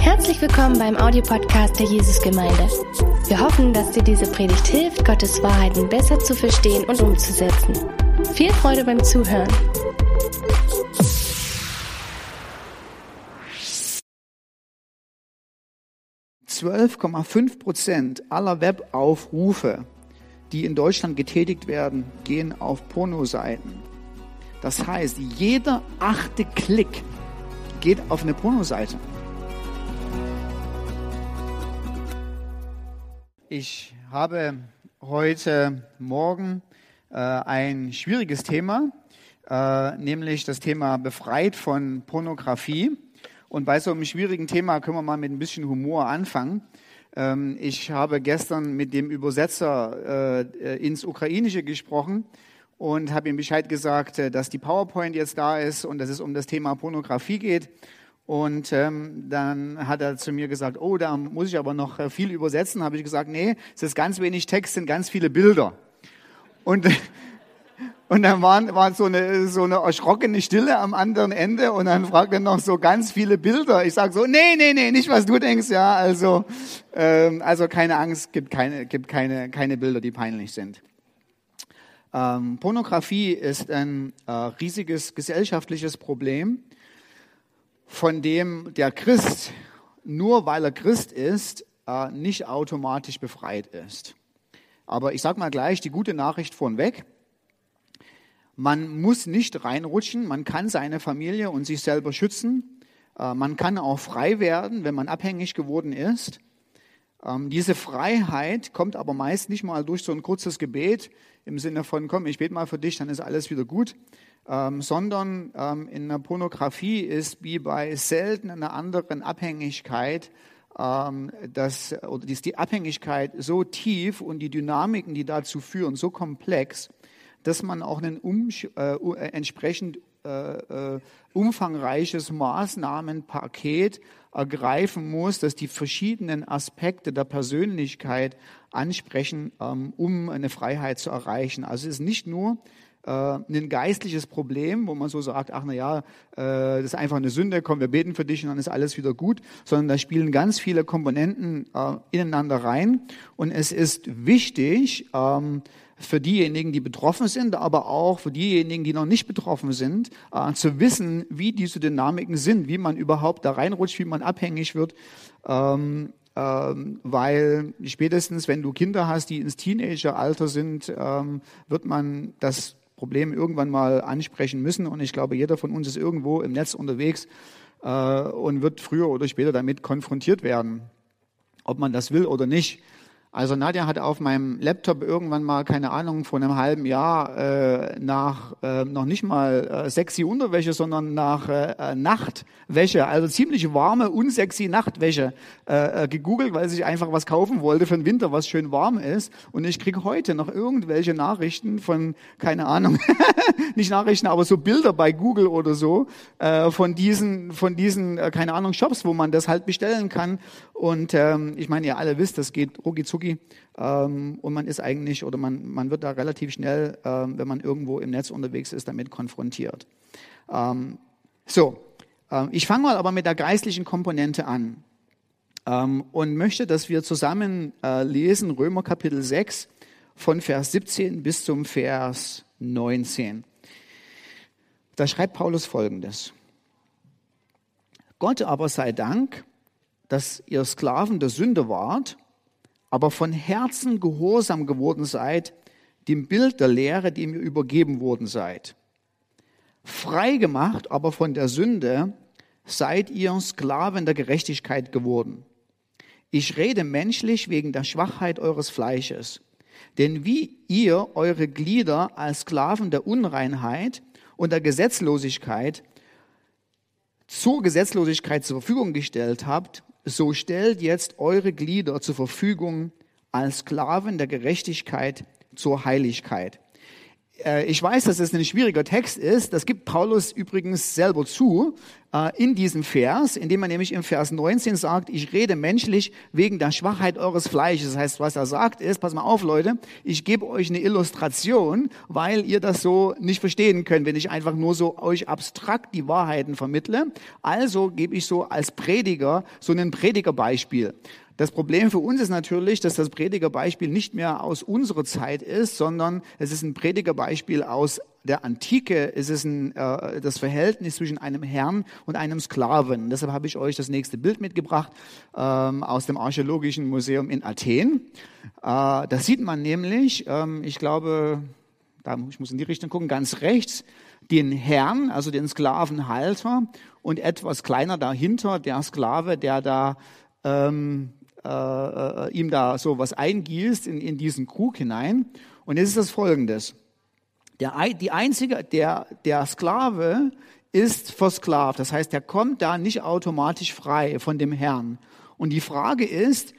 Herzlich willkommen beim Audiopodcast der Jesusgemeinde. Wir hoffen, dass dir diese Predigt hilft, Gottes Wahrheiten besser zu verstehen und umzusetzen. Viel Freude beim Zuhören. Prozent aller Webaufrufe, die in Deutschland getätigt werden, gehen auf Pornoseiten. Das heißt, jeder achte Klick geht auf eine Pornoseite. Ich habe heute Morgen äh, ein schwieriges Thema, äh, nämlich das Thema befreit von Pornografie. Und bei so einem schwierigen Thema können wir mal mit ein bisschen Humor anfangen. Ähm, ich habe gestern mit dem Übersetzer äh, ins Ukrainische gesprochen und habe ihm Bescheid gesagt, äh, dass die PowerPoint jetzt da ist und dass es um das Thema Pornografie geht. Und ähm, dann hat er zu mir gesagt, oh, da muss ich aber noch äh, viel übersetzen. Habe ich gesagt, nee, es ist ganz wenig Text, sind ganz viele Bilder. Und und dann war, war so, eine, so eine erschrockene Stille am anderen Ende und dann fragt er noch so ganz viele Bilder. Ich sage so, nee, nee, nee, nicht was du denkst, ja. Also, ähm, also keine Angst, gibt keine, gibt keine, keine Bilder, die peinlich sind. Ähm, Pornografie ist ein äh, riesiges gesellschaftliches Problem, von dem der Christ, nur weil er Christ ist, äh, nicht automatisch befreit ist. Aber ich sage mal gleich die gute Nachricht vornweg. Man muss nicht reinrutschen, man kann seine Familie und sich selber schützen. Äh, man kann auch frei werden, wenn man abhängig geworden ist. Ähm, diese Freiheit kommt aber meist nicht mal durch so ein kurzes Gebet im Sinne von, komm, ich bete mal für dich, dann ist alles wieder gut, ähm, sondern ähm, in der Pornografie ist wie bei selten einer anderen Abhängigkeit, ähm, dass, oder ist die Abhängigkeit so tief und die Dynamiken, die dazu führen, so komplex, dass man auch ein um, äh, entsprechend äh, äh, umfangreiches Maßnahmenpaket ergreifen muss, dass die verschiedenen Aspekte der Persönlichkeit ansprechen, ähm, um eine Freiheit zu erreichen. Also es ist nicht nur äh, ein geistliches Problem, wo man so sagt, ach na ja, das ist einfach eine Sünde, komm, wir beten für dich und dann ist alles wieder gut, sondern da spielen ganz viele Komponenten ineinander rein und es ist wichtig, ähm, für diejenigen, die betroffen sind, aber auch für diejenigen, die noch nicht betroffen sind, äh, zu wissen, wie diese Dynamiken sind, wie man überhaupt da reinrutscht, wie man abhängig wird. Ähm, ähm, weil spätestens, wenn du Kinder hast, die ins Teenageralter sind, ähm, wird man das Problem irgendwann mal ansprechen müssen. Und ich glaube, jeder von uns ist irgendwo im Netz unterwegs äh, und wird früher oder später damit konfrontiert werden, ob man das will oder nicht. Also Nadja hat auf meinem Laptop irgendwann mal, keine Ahnung, vor einem halben Jahr äh, nach äh, noch nicht mal äh, sexy Unterwäsche, sondern nach äh, äh Nachtwäsche, also ziemlich warme, unsexy Nachtwäsche äh, äh, gegoogelt, weil sie einfach was kaufen wollte für den Winter, was schön warm ist. Und ich krieg heute noch irgendwelche Nachrichten von, keine Ahnung, nicht Nachrichten, aber so Bilder bei Google oder so, äh, von diesen, von diesen, äh, keine Ahnung, Shops, wo man das halt bestellen kann. Und ähm, ich meine, ihr alle wisst, das geht rucki zucki ähm, und man ist eigentlich oder man, man wird da relativ schnell, ähm, wenn man irgendwo im Netz unterwegs ist, damit konfrontiert. Ähm, so, ähm, ich fange mal aber mit der geistlichen Komponente an ähm, und möchte, dass wir zusammen äh, lesen Römer Kapitel 6 von Vers 17 bis zum Vers 19. Da schreibt Paulus Folgendes. Gott aber sei Dank, dass ihr Sklaven der Sünde wart, aber von Herzen gehorsam geworden seid, dem Bild der Lehre, dem ihr übergeben worden seid. Frei gemacht aber von der Sünde seid ihr Sklaven der Gerechtigkeit geworden. Ich rede menschlich wegen der Schwachheit eures Fleisches. Denn wie ihr eure Glieder als Sklaven der Unreinheit und der Gesetzlosigkeit zur Gesetzlosigkeit zur Verfügung gestellt habt, so stellt jetzt eure Glieder zur Verfügung als Sklaven der Gerechtigkeit zur Heiligkeit. Äh, ich weiß, dass es ein schwieriger Text ist. Das gibt Paulus übrigens selber zu äh, in diesem Vers, indem er nämlich im Vers 19 sagt, ich rede menschlich wegen der Schwachheit eures Fleisches. Das heißt, was er sagt ist, pass mal auf Leute, ich gebe euch eine Illustration, weil ihr das so nicht verstehen könnt, wenn ich einfach nur so euch abstrakt die Wahrheiten vermittle. Also gebe ich so als Prediger so ein Predigerbeispiel. Das Problem für uns ist natürlich, dass das Predigerbeispiel nicht mehr aus unserer Zeit ist, sondern es ist ein Predigerbeispiel aus der Antike. Es ist ein, äh, das Verhältnis zwischen einem Herrn und einem Sklaven. Deshalb habe ich euch das nächste Bild mitgebracht ähm, aus dem Archäologischen Museum in Athen. Äh, da sieht man nämlich, ähm, ich glaube, da, ich muss in die Richtung gucken, ganz rechts, den Herrn, also den Sklavenhalter und etwas kleiner dahinter der Sklave, der da ähm, äh, äh, ihm da so was eingießt in, in diesen Krug hinein. Und jetzt ist das folgendes. Der, die einzige, der, der Sklave ist versklavt. Das heißt, er kommt da nicht automatisch frei von dem Herrn. Und die Frage ist,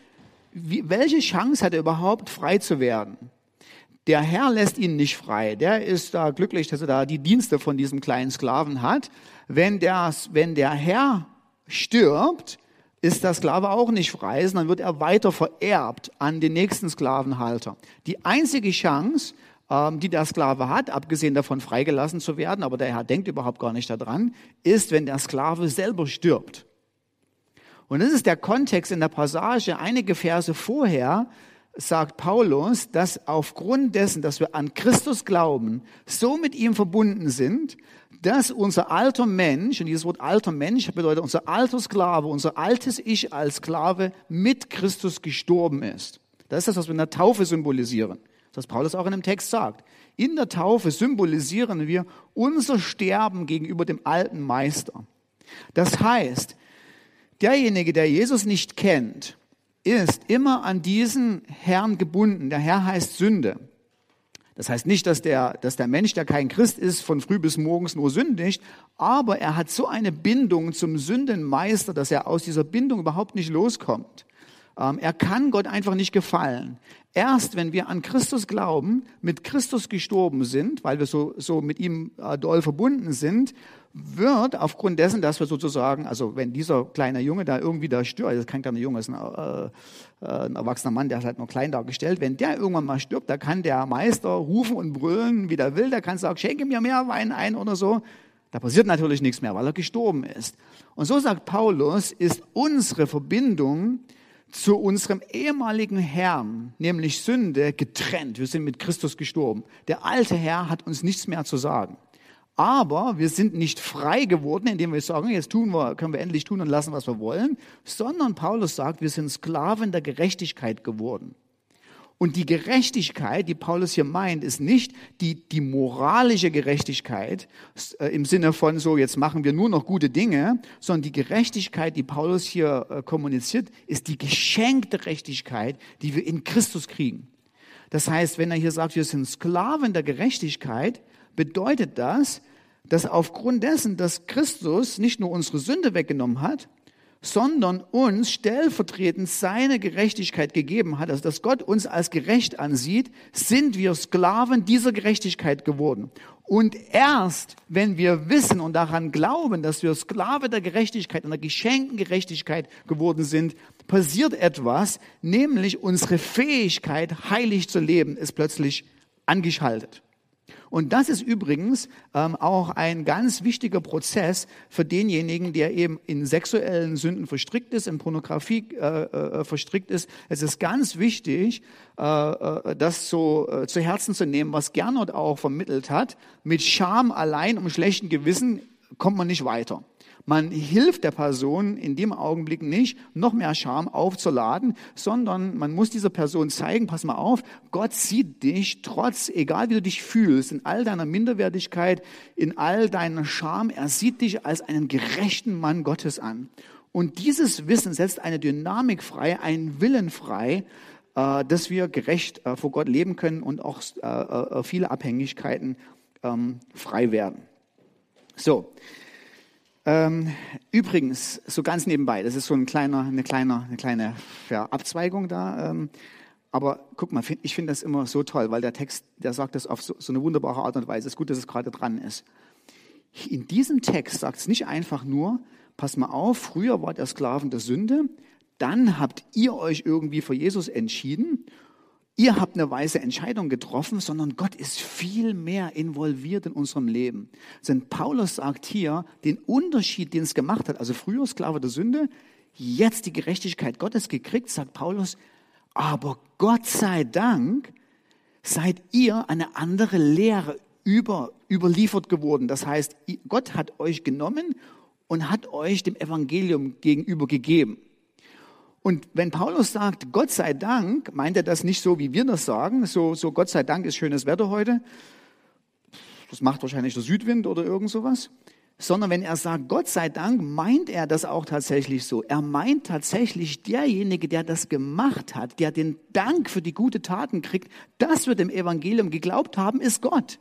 wie, welche Chance hat er überhaupt frei zu werden? Der Herr lässt ihn nicht frei. Der ist da glücklich, dass er da die Dienste von diesem kleinen Sklaven hat. Wenn wenn der Herr stirbt, ist der Sklave auch nicht frei, sondern wird er weiter vererbt an den nächsten Sklavenhalter. Die einzige Chance, ähm, die der Sklave hat, abgesehen davon freigelassen zu werden, aber der Herr denkt überhaupt gar nicht daran, ist, wenn der Sklave selber stirbt. Und das ist der Kontext in der Passage. Einige Verse vorher sagt Paulus, dass aufgrund dessen, dass wir an Christus glauben, so mit ihm verbunden sind, dass unser alter Mensch, und dieses Wort alter Mensch bedeutet unser alter Sklave, unser altes Ich als Sklave mit Christus gestorben ist. Das ist das, was wir in der Taufe symbolisieren. Das, was Paulus auch in dem Text sagt. In der Taufe symbolisieren wir unser Sterben gegenüber dem alten Meister. Das heißt, derjenige, der Jesus nicht kennt, ist immer an diesen Herrn gebunden. Der Herr heißt Sünde. Das heißt nicht, dass der, dass der Mensch, der kein Christ ist, von früh bis morgens nur sündigt, aber er hat so eine Bindung zum Sündenmeister, dass er aus dieser Bindung überhaupt nicht loskommt. Ähm, er kann Gott einfach nicht gefallen. Erst wenn wir an Christus glauben, mit Christus gestorben sind, weil wir so, so mit ihm äh, doll verbunden sind, wird aufgrund dessen, dass wir sozusagen, also wenn dieser kleine Junge da irgendwie da stirbt, das ist kein kleiner Junge, das ist ein, äh, äh, ein erwachsener Mann, der ist halt nur klein dargestellt, wenn der irgendwann mal stirbt, da kann der Meister rufen und brüllen, wie der will, der kann sagen, schenke mir mehr Wein ein oder so. Da passiert natürlich nichts mehr, weil er gestorben ist. Und so sagt Paulus, ist unsere Verbindung zu unserem ehemaligen Herrn, nämlich Sünde, getrennt. Wir sind mit Christus gestorben. Der alte Herr hat uns nichts mehr zu sagen. Aber wir sind nicht frei geworden, indem wir sagen, jetzt tun wir, können wir endlich tun und lassen, was wir wollen, sondern Paulus sagt, wir sind Sklaven der Gerechtigkeit geworden. Und die Gerechtigkeit, die Paulus hier meint, ist nicht die, die moralische Gerechtigkeit äh, im Sinne von so, jetzt machen wir nur noch gute Dinge, sondern die Gerechtigkeit, die Paulus hier äh, kommuniziert, ist die geschenkte Gerechtigkeit, die wir in Christus kriegen. Das heißt, wenn er hier sagt, wir sind Sklaven der Gerechtigkeit, bedeutet das, dass aufgrund dessen, dass Christus nicht nur unsere Sünde weggenommen hat, sondern uns stellvertretend seine Gerechtigkeit gegeben hat, also dass Gott uns als gerecht ansieht, sind wir Sklaven dieser Gerechtigkeit geworden. Und erst wenn wir wissen und daran glauben, dass wir Sklave der Gerechtigkeit, einer geschenkten Gerechtigkeit geworden sind, passiert etwas, nämlich unsere Fähigkeit, heilig zu leben, ist plötzlich angeschaltet. Und das ist übrigens ähm, auch ein ganz wichtiger Prozess für denjenigen, der eben in sexuellen Sünden verstrickt ist, in Pornografie äh, äh, verstrickt ist. Es ist ganz wichtig, äh, äh, das so äh, zu Herzen zu nehmen, was Gernot auch vermittelt hat. Mit Scham allein um schlechten Gewissen kommt man nicht weiter. Man hilft der Person in dem Augenblick nicht, noch mehr Scham aufzuladen, sondern man muss dieser Person zeigen, pass mal auf, Gott sieht dich trotz, egal wie du dich fühlst, in all deiner Minderwertigkeit, in all deiner Scham, er sieht dich als einen gerechten Mann Gottes an. Und dieses Wissen setzt eine Dynamik frei, einen Willen frei, äh, dass wir gerecht äh, vor Gott leben können und auch äh, viele Abhängigkeiten ähm, frei werden. So, ähm, übrigens, so ganz nebenbei, das ist so ein kleiner, eine, kleine, eine kleine ja, Abzweigung da. Ähm, aber guck mal, ich finde das immer so toll, weil der Text, der sagt das auf so, so eine wunderbare Art und Weise. Es ist gut, dass es gerade dran ist. In diesem Text sagt es nicht einfach nur, pass mal auf, früher war der Sklaven der Sünde, dann habt ihr euch irgendwie für Jesus entschieden, ihr habt eine weise Entscheidung getroffen, sondern Gott ist viel mehr involviert in unserem Leben. Denn Paulus sagt hier den Unterschied, den es gemacht hat, also früher Sklave der Sünde, jetzt die Gerechtigkeit Gottes gekriegt, sagt Paulus, aber Gott sei Dank seid ihr eine andere Lehre über, überliefert geworden. Das heißt, Gott hat euch genommen und hat euch dem Evangelium gegenüber gegeben. Und wenn Paulus sagt, Gott sei Dank, meint er das nicht so, wie wir das sagen, so, so Gott sei Dank ist schönes Wetter heute. Das macht wahrscheinlich der Südwind oder irgend sowas sondern wenn er sagt, Gott sei Dank, meint er das auch tatsächlich so. Er meint tatsächlich derjenige, der das gemacht hat, der den Dank für die gute Taten kriegt, das wird im Evangelium geglaubt haben, ist Gott.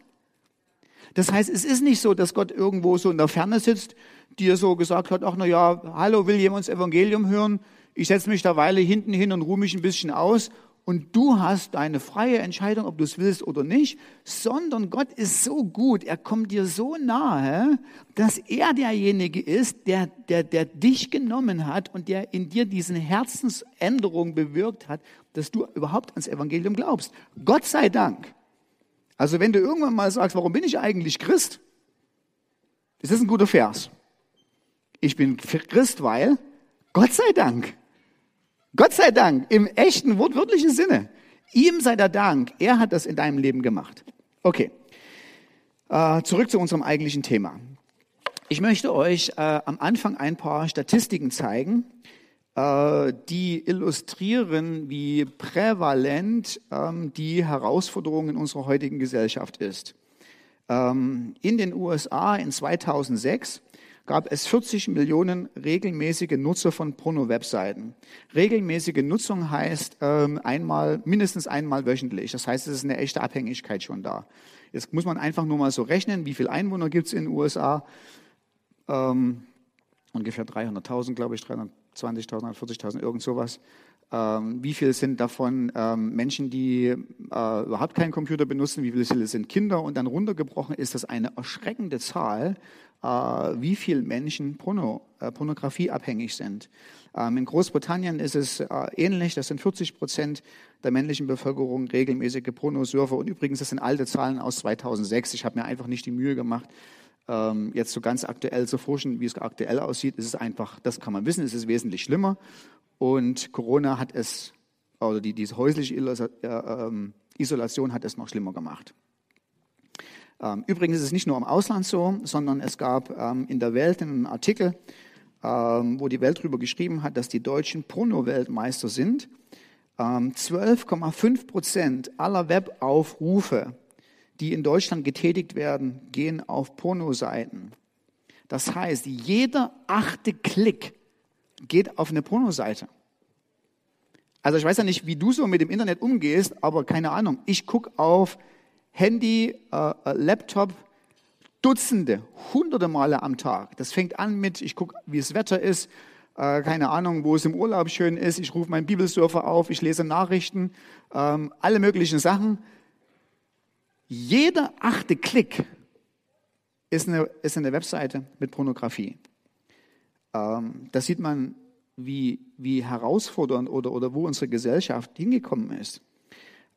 Das heißt, es ist nicht so, dass Gott irgendwo so in der Ferne sitzt, dir so gesagt hat, ach na ja, hallo, will jemand das Evangelium hören? Ich setze mich da Weile hinten hin und ruhe mich ein bisschen aus und du hast deine freie Entscheidung, ob du es willst oder nicht, sondern Gott ist so gut, er kommt dir so nahe, dass er derjenige ist, der, der, der dich genommen hat und der in dir diesen Herzensänderung bewirkt hat, dass du überhaupt ans Evangelium glaubst. Gott sei Dank. Also wenn du irgendwann mal sagst, warum bin ich eigentlich Christ? Das ist ein guter Vers. Ich bin Christ, weil Gott sei Dank. Gott sei Dank, im echten, wortwörtlichen Sinne. Ihm sei der Dank, er hat das in deinem Leben gemacht. Okay, äh, zurück zu unserem eigentlichen Thema. Ich möchte euch äh, am Anfang ein paar Statistiken zeigen, äh, die illustrieren, wie prävalent ähm, die Herausforderung in unserer heutigen Gesellschaft ist. Ähm, in den USA in 2006 gab es 40 Millionen regelmäßige Nutzer von Porno-Webseiten. Regelmäßige Nutzung heißt ähm, einmal, mindestens einmal wöchentlich. Das heißt, es ist eine echte Abhängigkeit schon da. Jetzt muss man einfach nur mal so rechnen, wie viele Einwohner gibt es in den USA? Ähm, ungefähr 300.000, glaube ich, 320.000, 40.000, irgend sowas. Ähm, wie viele sind davon ähm, Menschen, die äh, überhaupt keinen Computer benutzen? Wie viele sind Kinder? Und dann runtergebrochen ist das eine erschreckende Zahl äh, wie viele Menschen Porno, äh, Pornografie abhängig sind. Ähm, in Großbritannien ist es äh, ähnlich. Das sind 40 Prozent der männlichen Bevölkerung regelmäßige Pornosurfer. Und übrigens, das sind alte Zahlen aus 2006. Ich habe mir einfach nicht die Mühe gemacht, ähm, jetzt so ganz aktuell zu forschen, wie es aktuell aussieht. Ist einfach, das kann man wissen, es ist wesentlich schlimmer. Und Corona hat es, oder die, diese häusliche ähm, Isolation hat es noch schlimmer gemacht. Ähm, übrigens ist es nicht nur im Ausland so, sondern es gab ähm, in der Welt einen Artikel, wo die Welt darüber geschrieben hat, dass die Deutschen Porno-Weltmeister sind. 12,5 Prozent aller Webaufrufe, die in Deutschland getätigt werden, gehen auf Pornoseiten. Das heißt, jeder achte Klick geht auf eine Pornoseite. Also ich weiß ja nicht, wie du so mit dem Internet umgehst, aber keine Ahnung. Ich gucke auf Handy, äh, äh, Laptop, Dutzende, hunderte Male am Tag. Das fängt an mit, ich gucke, wie das Wetter ist, äh, keine Ahnung, wo es im Urlaub schön ist, ich rufe meinen Bibelsurfer auf, ich lese Nachrichten, ähm, alle möglichen Sachen. Jeder achte Klick ist eine, ist eine Webseite mit Pornografie. Ähm, da sieht man, wie, wie herausfordernd oder, oder wo unsere Gesellschaft hingekommen ist.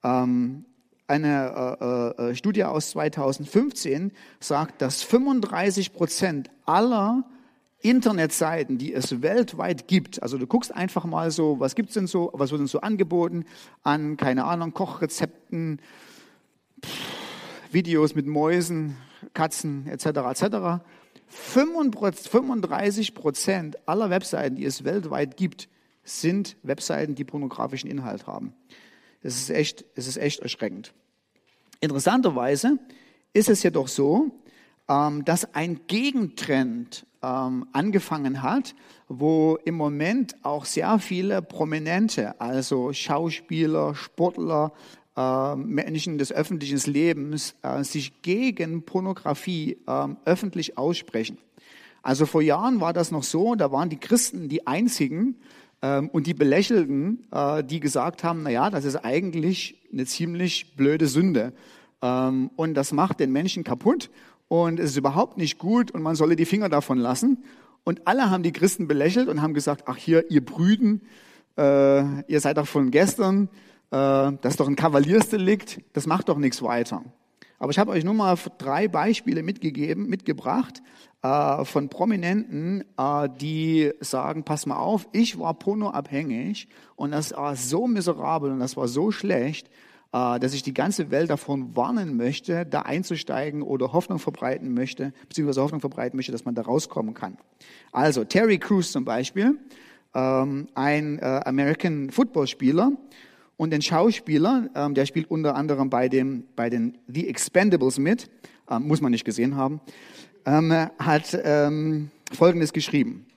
Ähm, eine äh, äh, Studie aus 2015 sagt, dass 35 Prozent aller Internetseiten, die es weltweit gibt, also du guckst einfach mal so, was gibt's denn so, was wird denn so angeboten an, keine Ahnung, Kochrezepten, Videos mit Mäusen, Katzen etc. etc. 35 Prozent aller Webseiten, die es weltweit gibt, sind Webseiten, die pornografischen Inhalt haben. Es ist echt, es ist echt erschreckend. Interessanterweise ist es jedoch so, ähm, dass ein Gegentrend ähm, angefangen hat, wo im Moment auch sehr viele Prominente, also Schauspieler, Sportler, Menschen des öffentlichen Lebens, äh, sich gegen Pornografie äh, öffentlich aussprechen. Also vor Jahren war das noch so, da waren die Christen die einzigen, ähm, und die belächelten, äh, die gesagt haben, na ja, das ist eigentlich eine ziemlich blöde Sünde ähm, und das macht den Menschen kaputt und es ist überhaupt nicht gut und man solle die Finger davon lassen. Und alle haben die Christen belächelt und haben gesagt, ach hier, ihr Brüden, äh, ihr seid doch von gestern, das ist doch ein Kavaliersdelikt, das macht doch nichts weiter. Aber ich habe euch nur mal drei Beispiele mitgegeben, mitgebracht äh, von Prominenten, äh, die sagen, pass mal auf, ich war pornoabhängig und das war so miserabel und das war so schlecht, äh, dass ich die ganze Welt davon warnen möchte, da einzusteigen oder Hoffnung verbreiten möchte, beziehungsweise Hoffnung verbreiten möchte, dass man da rauskommen kann. Also Terry Crews zum Beispiel, ähm, ein äh, American Football Spieler, und den Schauspieler, ähm, der spielt unter anderem bei, dem, bei den The Expendables mit, ähm, muss man nicht gesehen haben, ähm, hat ähm, Folgendes geschrieben.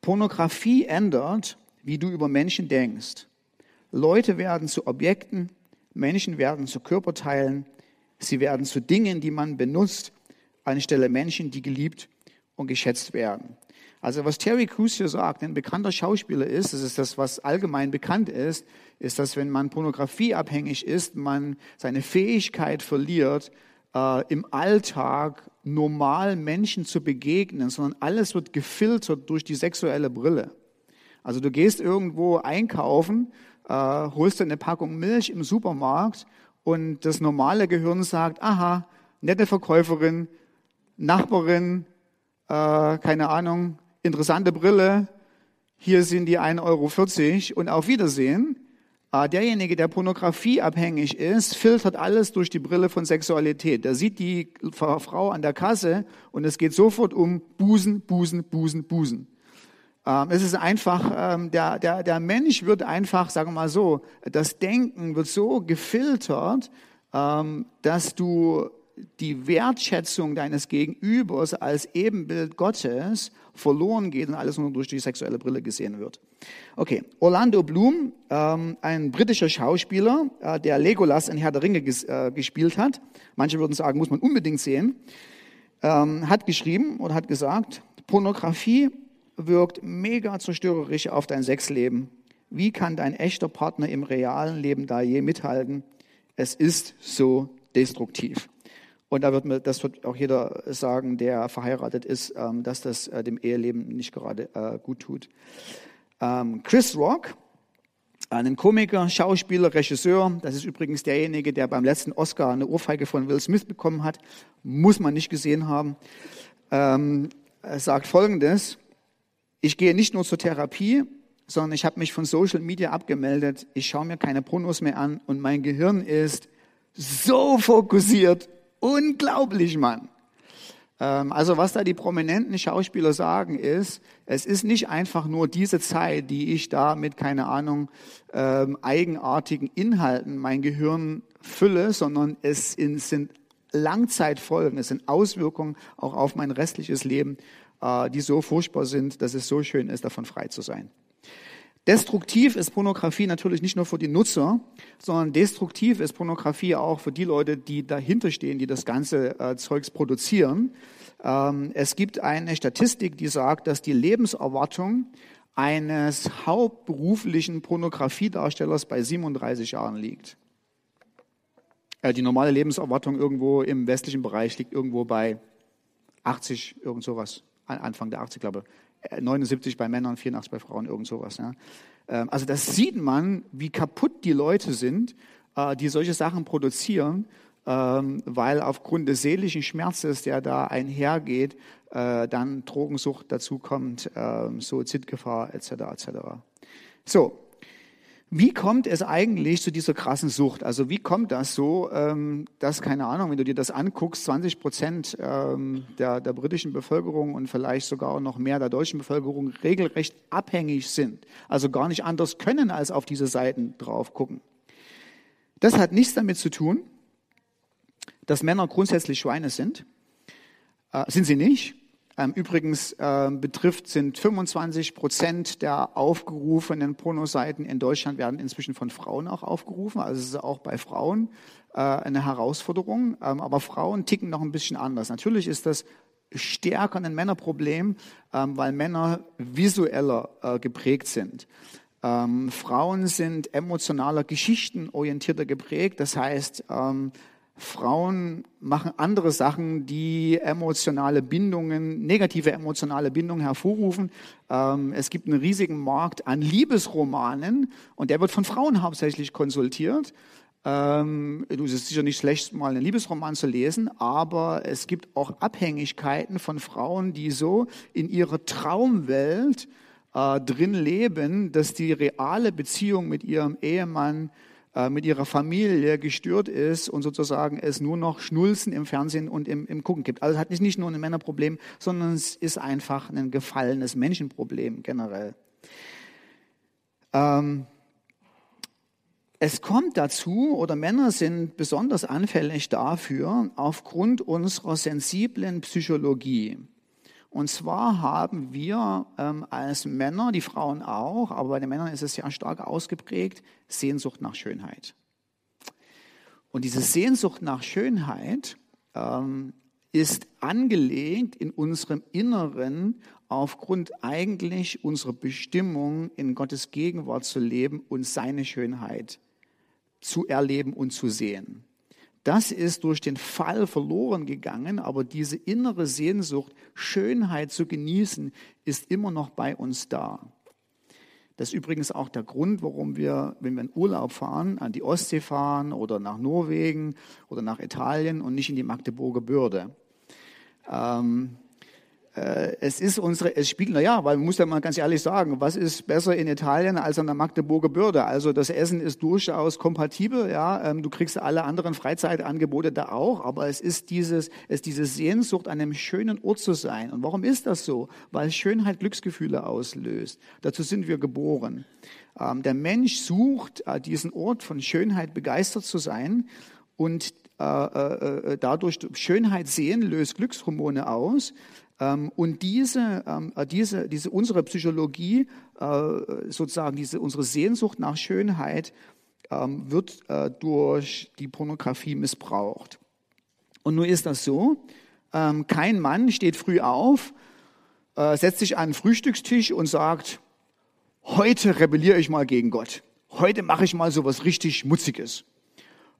Pornografie ändert, wie du über Menschen denkst. Leute werden zu Objekten, Menschen werden zu Körperteilen, sie werden zu Dingen, die man benutzt, anstelle Menschen, die geliebt und geschätzt werden. Also was Terry Crews hier sagt, ein bekannter Schauspieler ist, das ist das, was allgemein bekannt ist, ist, dass wenn man pornografieabhängig ist, man seine Fähigkeit verliert, äh, im Alltag normal Menschen zu begegnen, sondern alles wird gefiltert durch die sexuelle Brille. Also du gehst irgendwo einkaufen, äh, holst dir eine Packung Milch im Supermarkt und das normale Gehirn sagt, aha, nette Verkäuferin, Nachbarin, äh, keine Ahnung, interessante Brille, hier sind die 1,40 Euro und auf Wiedersehen. Ah, derjenige, der pornografieabhängig ist, filtert alles durch die Brille von Sexualität. Der sieht die Frau an der Kasse und es geht sofort um Busen, Busen, Busen, Busen. Ähm, es ist einfach, ähm, der, der, der Mensch wird einfach, sagen wir mal so, das Denken wird so gefiltert, ähm, dass du die Wertschätzung deines Gegenübers als Ebenbild Gottes verloren geht und alles nur durch die sexuelle Brille gesehen wird. Okay, Orlando Bloom, ähm, ein britischer Schauspieler, äh, der Legolas in Herr der Ringe ges äh, gespielt hat. Manche würden sagen, muss man unbedingt sehen. Ähm, hat geschrieben oder hat gesagt, Pornografie wirkt mega zerstörerisch auf dein Sexleben. Wie kann dein echter Partner im realen Leben da je mithalten? Es ist so destruktiv. Und da wird mir, das wird auch jeder sagen, der verheiratet ist, ähm, dass das äh, dem Eheleben nicht gerade äh, gut tut. Ähm, Chris Rock, ein Komiker, Schauspieler, Regisseur, das ist übrigens derjenige, der beim letzten Oscar eine Ohrfeige von Will Smith bekommen hat, muss man nicht gesehen haben, ähm, er sagt Folgendes, ich gehe nicht nur zur Therapie, sondern ich habe mich von Social Media abgemeldet, ich schaue mir keine Pornos mehr an und mein Gehirn ist so fokussiert Unglaublich, Mann. Ähm, also was da die prominenten Schauspieler sagen ist, es ist nicht einfach nur diese Zeit, die ich da mit, keine Ahnung, ähm, eigenartigen Inhalten mein Gehirn fülle, sondern es sind Langzeitfolgen, es sind Auswirkungen auch auf mein restliches Leben, äh, die so furchtbar sind, dass es so schön ist, davon frei zu sein. Destruktiv ist Pornografie natürlich nicht nur für die Nutzer, sondern destruktiv ist Pornografie auch für die Leute, die dahinter stehen, die das ganze äh, Zeugs produzieren. Ähm, es gibt eine Statistik, die sagt, dass die Lebenserwartung eines hauptberuflichen Pornografiedarstellers bei 37 Jahren liegt. Äh, die normale Lebenserwartung irgendwo im westlichen Bereich liegt irgendwo bei 80, irgend sowas. Anfang der 80, glaube ich. 79 bei Männern, 84 bei Frauen, irgend sowas. Ja. Ähm, also das sieht man, wie kaputt die Leute sind, äh, die solche Sachen produzieren, ähm, weil aufgrund des seelischen Schmerzes, der da einhergeht, äh, dann Drogensucht dazukommt, ähm, Suizidgefahr etc. etc. So, wie kommt es eigentlich zu dieser krassen Sucht? Also wie kommt das so, ähm, dass, keine Ahnung, wenn du dir das anguckst, 20 Prozent ähm, der, der britischen Bevölkerung und vielleicht sogar noch mehr der deutschen Bevölkerung regelrecht abhängig sind, also gar nicht anders können, als auf diese Seiten drauf gucken. Das hat nichts damit zu tun, dass Männer grundsätzlich Schweine sind. Äh, sind sie nicht. Ähm, übrigens äh, betrifft sind 25 Prozent der aufgerufenen Pornoseiten in Deutschland werden inzwischen von Frauen auch aufgerufen. Also es ist auch bei Frauen äh, eine Herausforderung. Ähm, aber Frauen ticken noch ein bisschen anders. Natürlich ist das stärker ein Männerproblem, ähm, weil Männer visueller äh, geprägt sind. Ähm, Frauen sind emotionaler, geschichtenorientierter geprägt. Das heißt, ähm, Frauen machen andere Sachen, die emotionale Bindungen, negative emotionale Bindungen hervorrufen. Ähm, es gibt einen riesigen Markt an Liebesromanen und der wird von Frauen hauptsächlich konsultiert. Ähm, es ist sicher nicht schlecht, mal einen Liebesroman zu lesen, aber es gibt auch Abhängigkeiten von Frauen, die so in ihrer Traumwelt äh, drin leben, dass die reale Beziehung mit ihrem Ehemann, mit ihrer Familie gestört ist und sozusagen es nur noch Schnulzen im Fernsehen und im, im Gucken gibt. Also es hat nicht nur ein Männerproblem, sondern es ist einfach ein gefallenes Menschenproblem generell. Ähm, es kommt dazu, oder Männer sind besonders anfällig dafür, aufgrund unserer sensiblen Psychologie. Und zwar haben wir ähm, als Männer, die Frauen auch, aber bei den Männern ist es ja stark ausgeprägt, Sehnsucht nach Schönheit. Und diese Sehnsucht nach Schönheit ähm, ist angelegt in unserem Inneren aufgrund eigentlich unserer Bestimmung, in Gottes Gegenwart zu leben und seine Schönheit zu erleben und zu sehen. Das ist durch den Fall verloren gegangen, aber diese innere Sehnsucht, Schönheit zu genießen, ist immer noch bei uns da. Das ist übrigens auch der Grund, warum wir, wenn wir in Urlaub fahren, an die Ostsee fahren oder nach Norwegen oder nach Italien und nicht in die Magdeburger Bürde. Ähm, äh, es ist unsere, es spiegelt, naja, weil man muss ja mal ganz ehrlich sagen, was ist besser in Italien als an der Magdeburger Bürde? Also das Essen ist durchaus kompatibel, ja, ähm, du kriegst alle anderen Freizeitangebote da auch, aber es ist dieses, es ist diese Sehnsucht, an einem schönen Ort zu sein. Und warum ist das so? Weil Schönheit Glücksgefühle auslöst. Dazu sind wir geboren. Ähm, der Mensch sucht äh, diesen Ort von Schönheit begeistert zu sein und äh, äh, dadurch Schönheit sehen löst Glückshormone aus. Ähm, und diese, ähm, äh, diese, diese unsere Psychologie, äh, sozusagen diese, unsere Sehnsucht nach Schönheit, ähm, wird äh, durch die Pornografie missbraucht. Und nun ist das so, kein Mann steht früh auf, setzt sich an den Frühstückstisch und sagt, heute rebelliere ich mal gegen Gott. Heute mache ich mal so was richtig Schmutziges.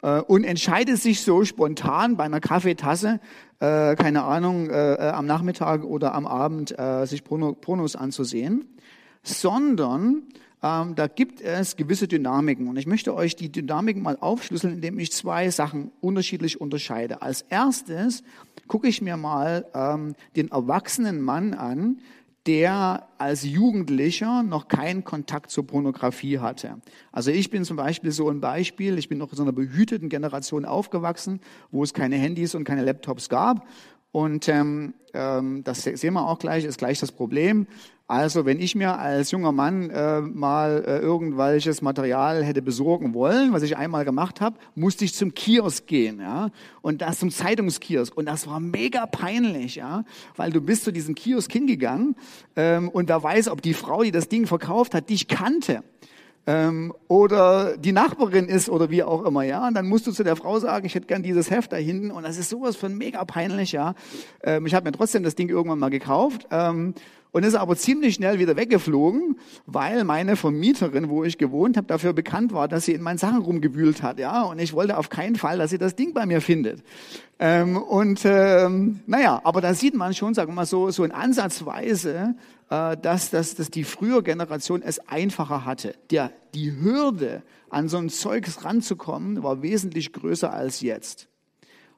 Äh, und entscheidet sich so spontan bei einer Kaffeetasse, äh, keine Ahnung, äh, äh, am Nachmittag oder am Abend äh, sich Porno, Pornos anzusehen, sondern ähm, da gibt es gewisse Dynamiken. Und ich möchte euch die Dynamiken mal aufschlüsseln, indem ich zwei Sachen unterschiedlich unterscheide. Als erstes gucke ich mir mal ähm, den erwachsenen Mann an, der als Jugendlicher noch keinen Kontakt zur Pornografie hatte. Also ich bin zum Beispiel so ein Beispiel, ich bin noch in so einer behüteten Generation aufgewachsen, wo es keine Handys und keine Laptops gab. Und ähm, ähm, das sehen wir auch gleich, ist gleich das Problem. Also wenn ich mir als junger Mann äh, mal äh, irgendwelches Material hätte besorgen wollen, was ich einmal gemacht habe, musste ich zum Kiosk gehen, ja, und das zum Zeitungskiosk und das war mega peinlich, ja, weil du bist zu diesem Kiosk hingegangen ähm, und wer weiß, ob die Frau, die das Ding verkauft hat, dich kannte ähm, oder die Nachbarin ist oder wie auch immer, ja. Und dann musst du zu der Frau sagen, ich hätte gern dieses Heft da hinten. Und das ist sowas von mega peinlich, ja. Ähm, ich habe mir trotzdem das Ding irgendwann mal gekauft. Ähm, und ist aber ziemlich schnell wieder weggeflogen, weil meine Vermieterin, wo ich gewohnt habe, dafür bekannt war, dass sie in meinen Sachen rumgewühlt hat, ja, und ich wollte auf keinen Fall, dass sie das Ding bei mir findet. Ähm, und ähm, naja, aber da sieht man schon, sagen wir mal so, so in Ansatzweise, äh, dass, dass, dass die frühere Generation es einfacher hatte. Der, die Hürde, an so ein Zeugs ranzukommen, war wesentlich größer als jetzt.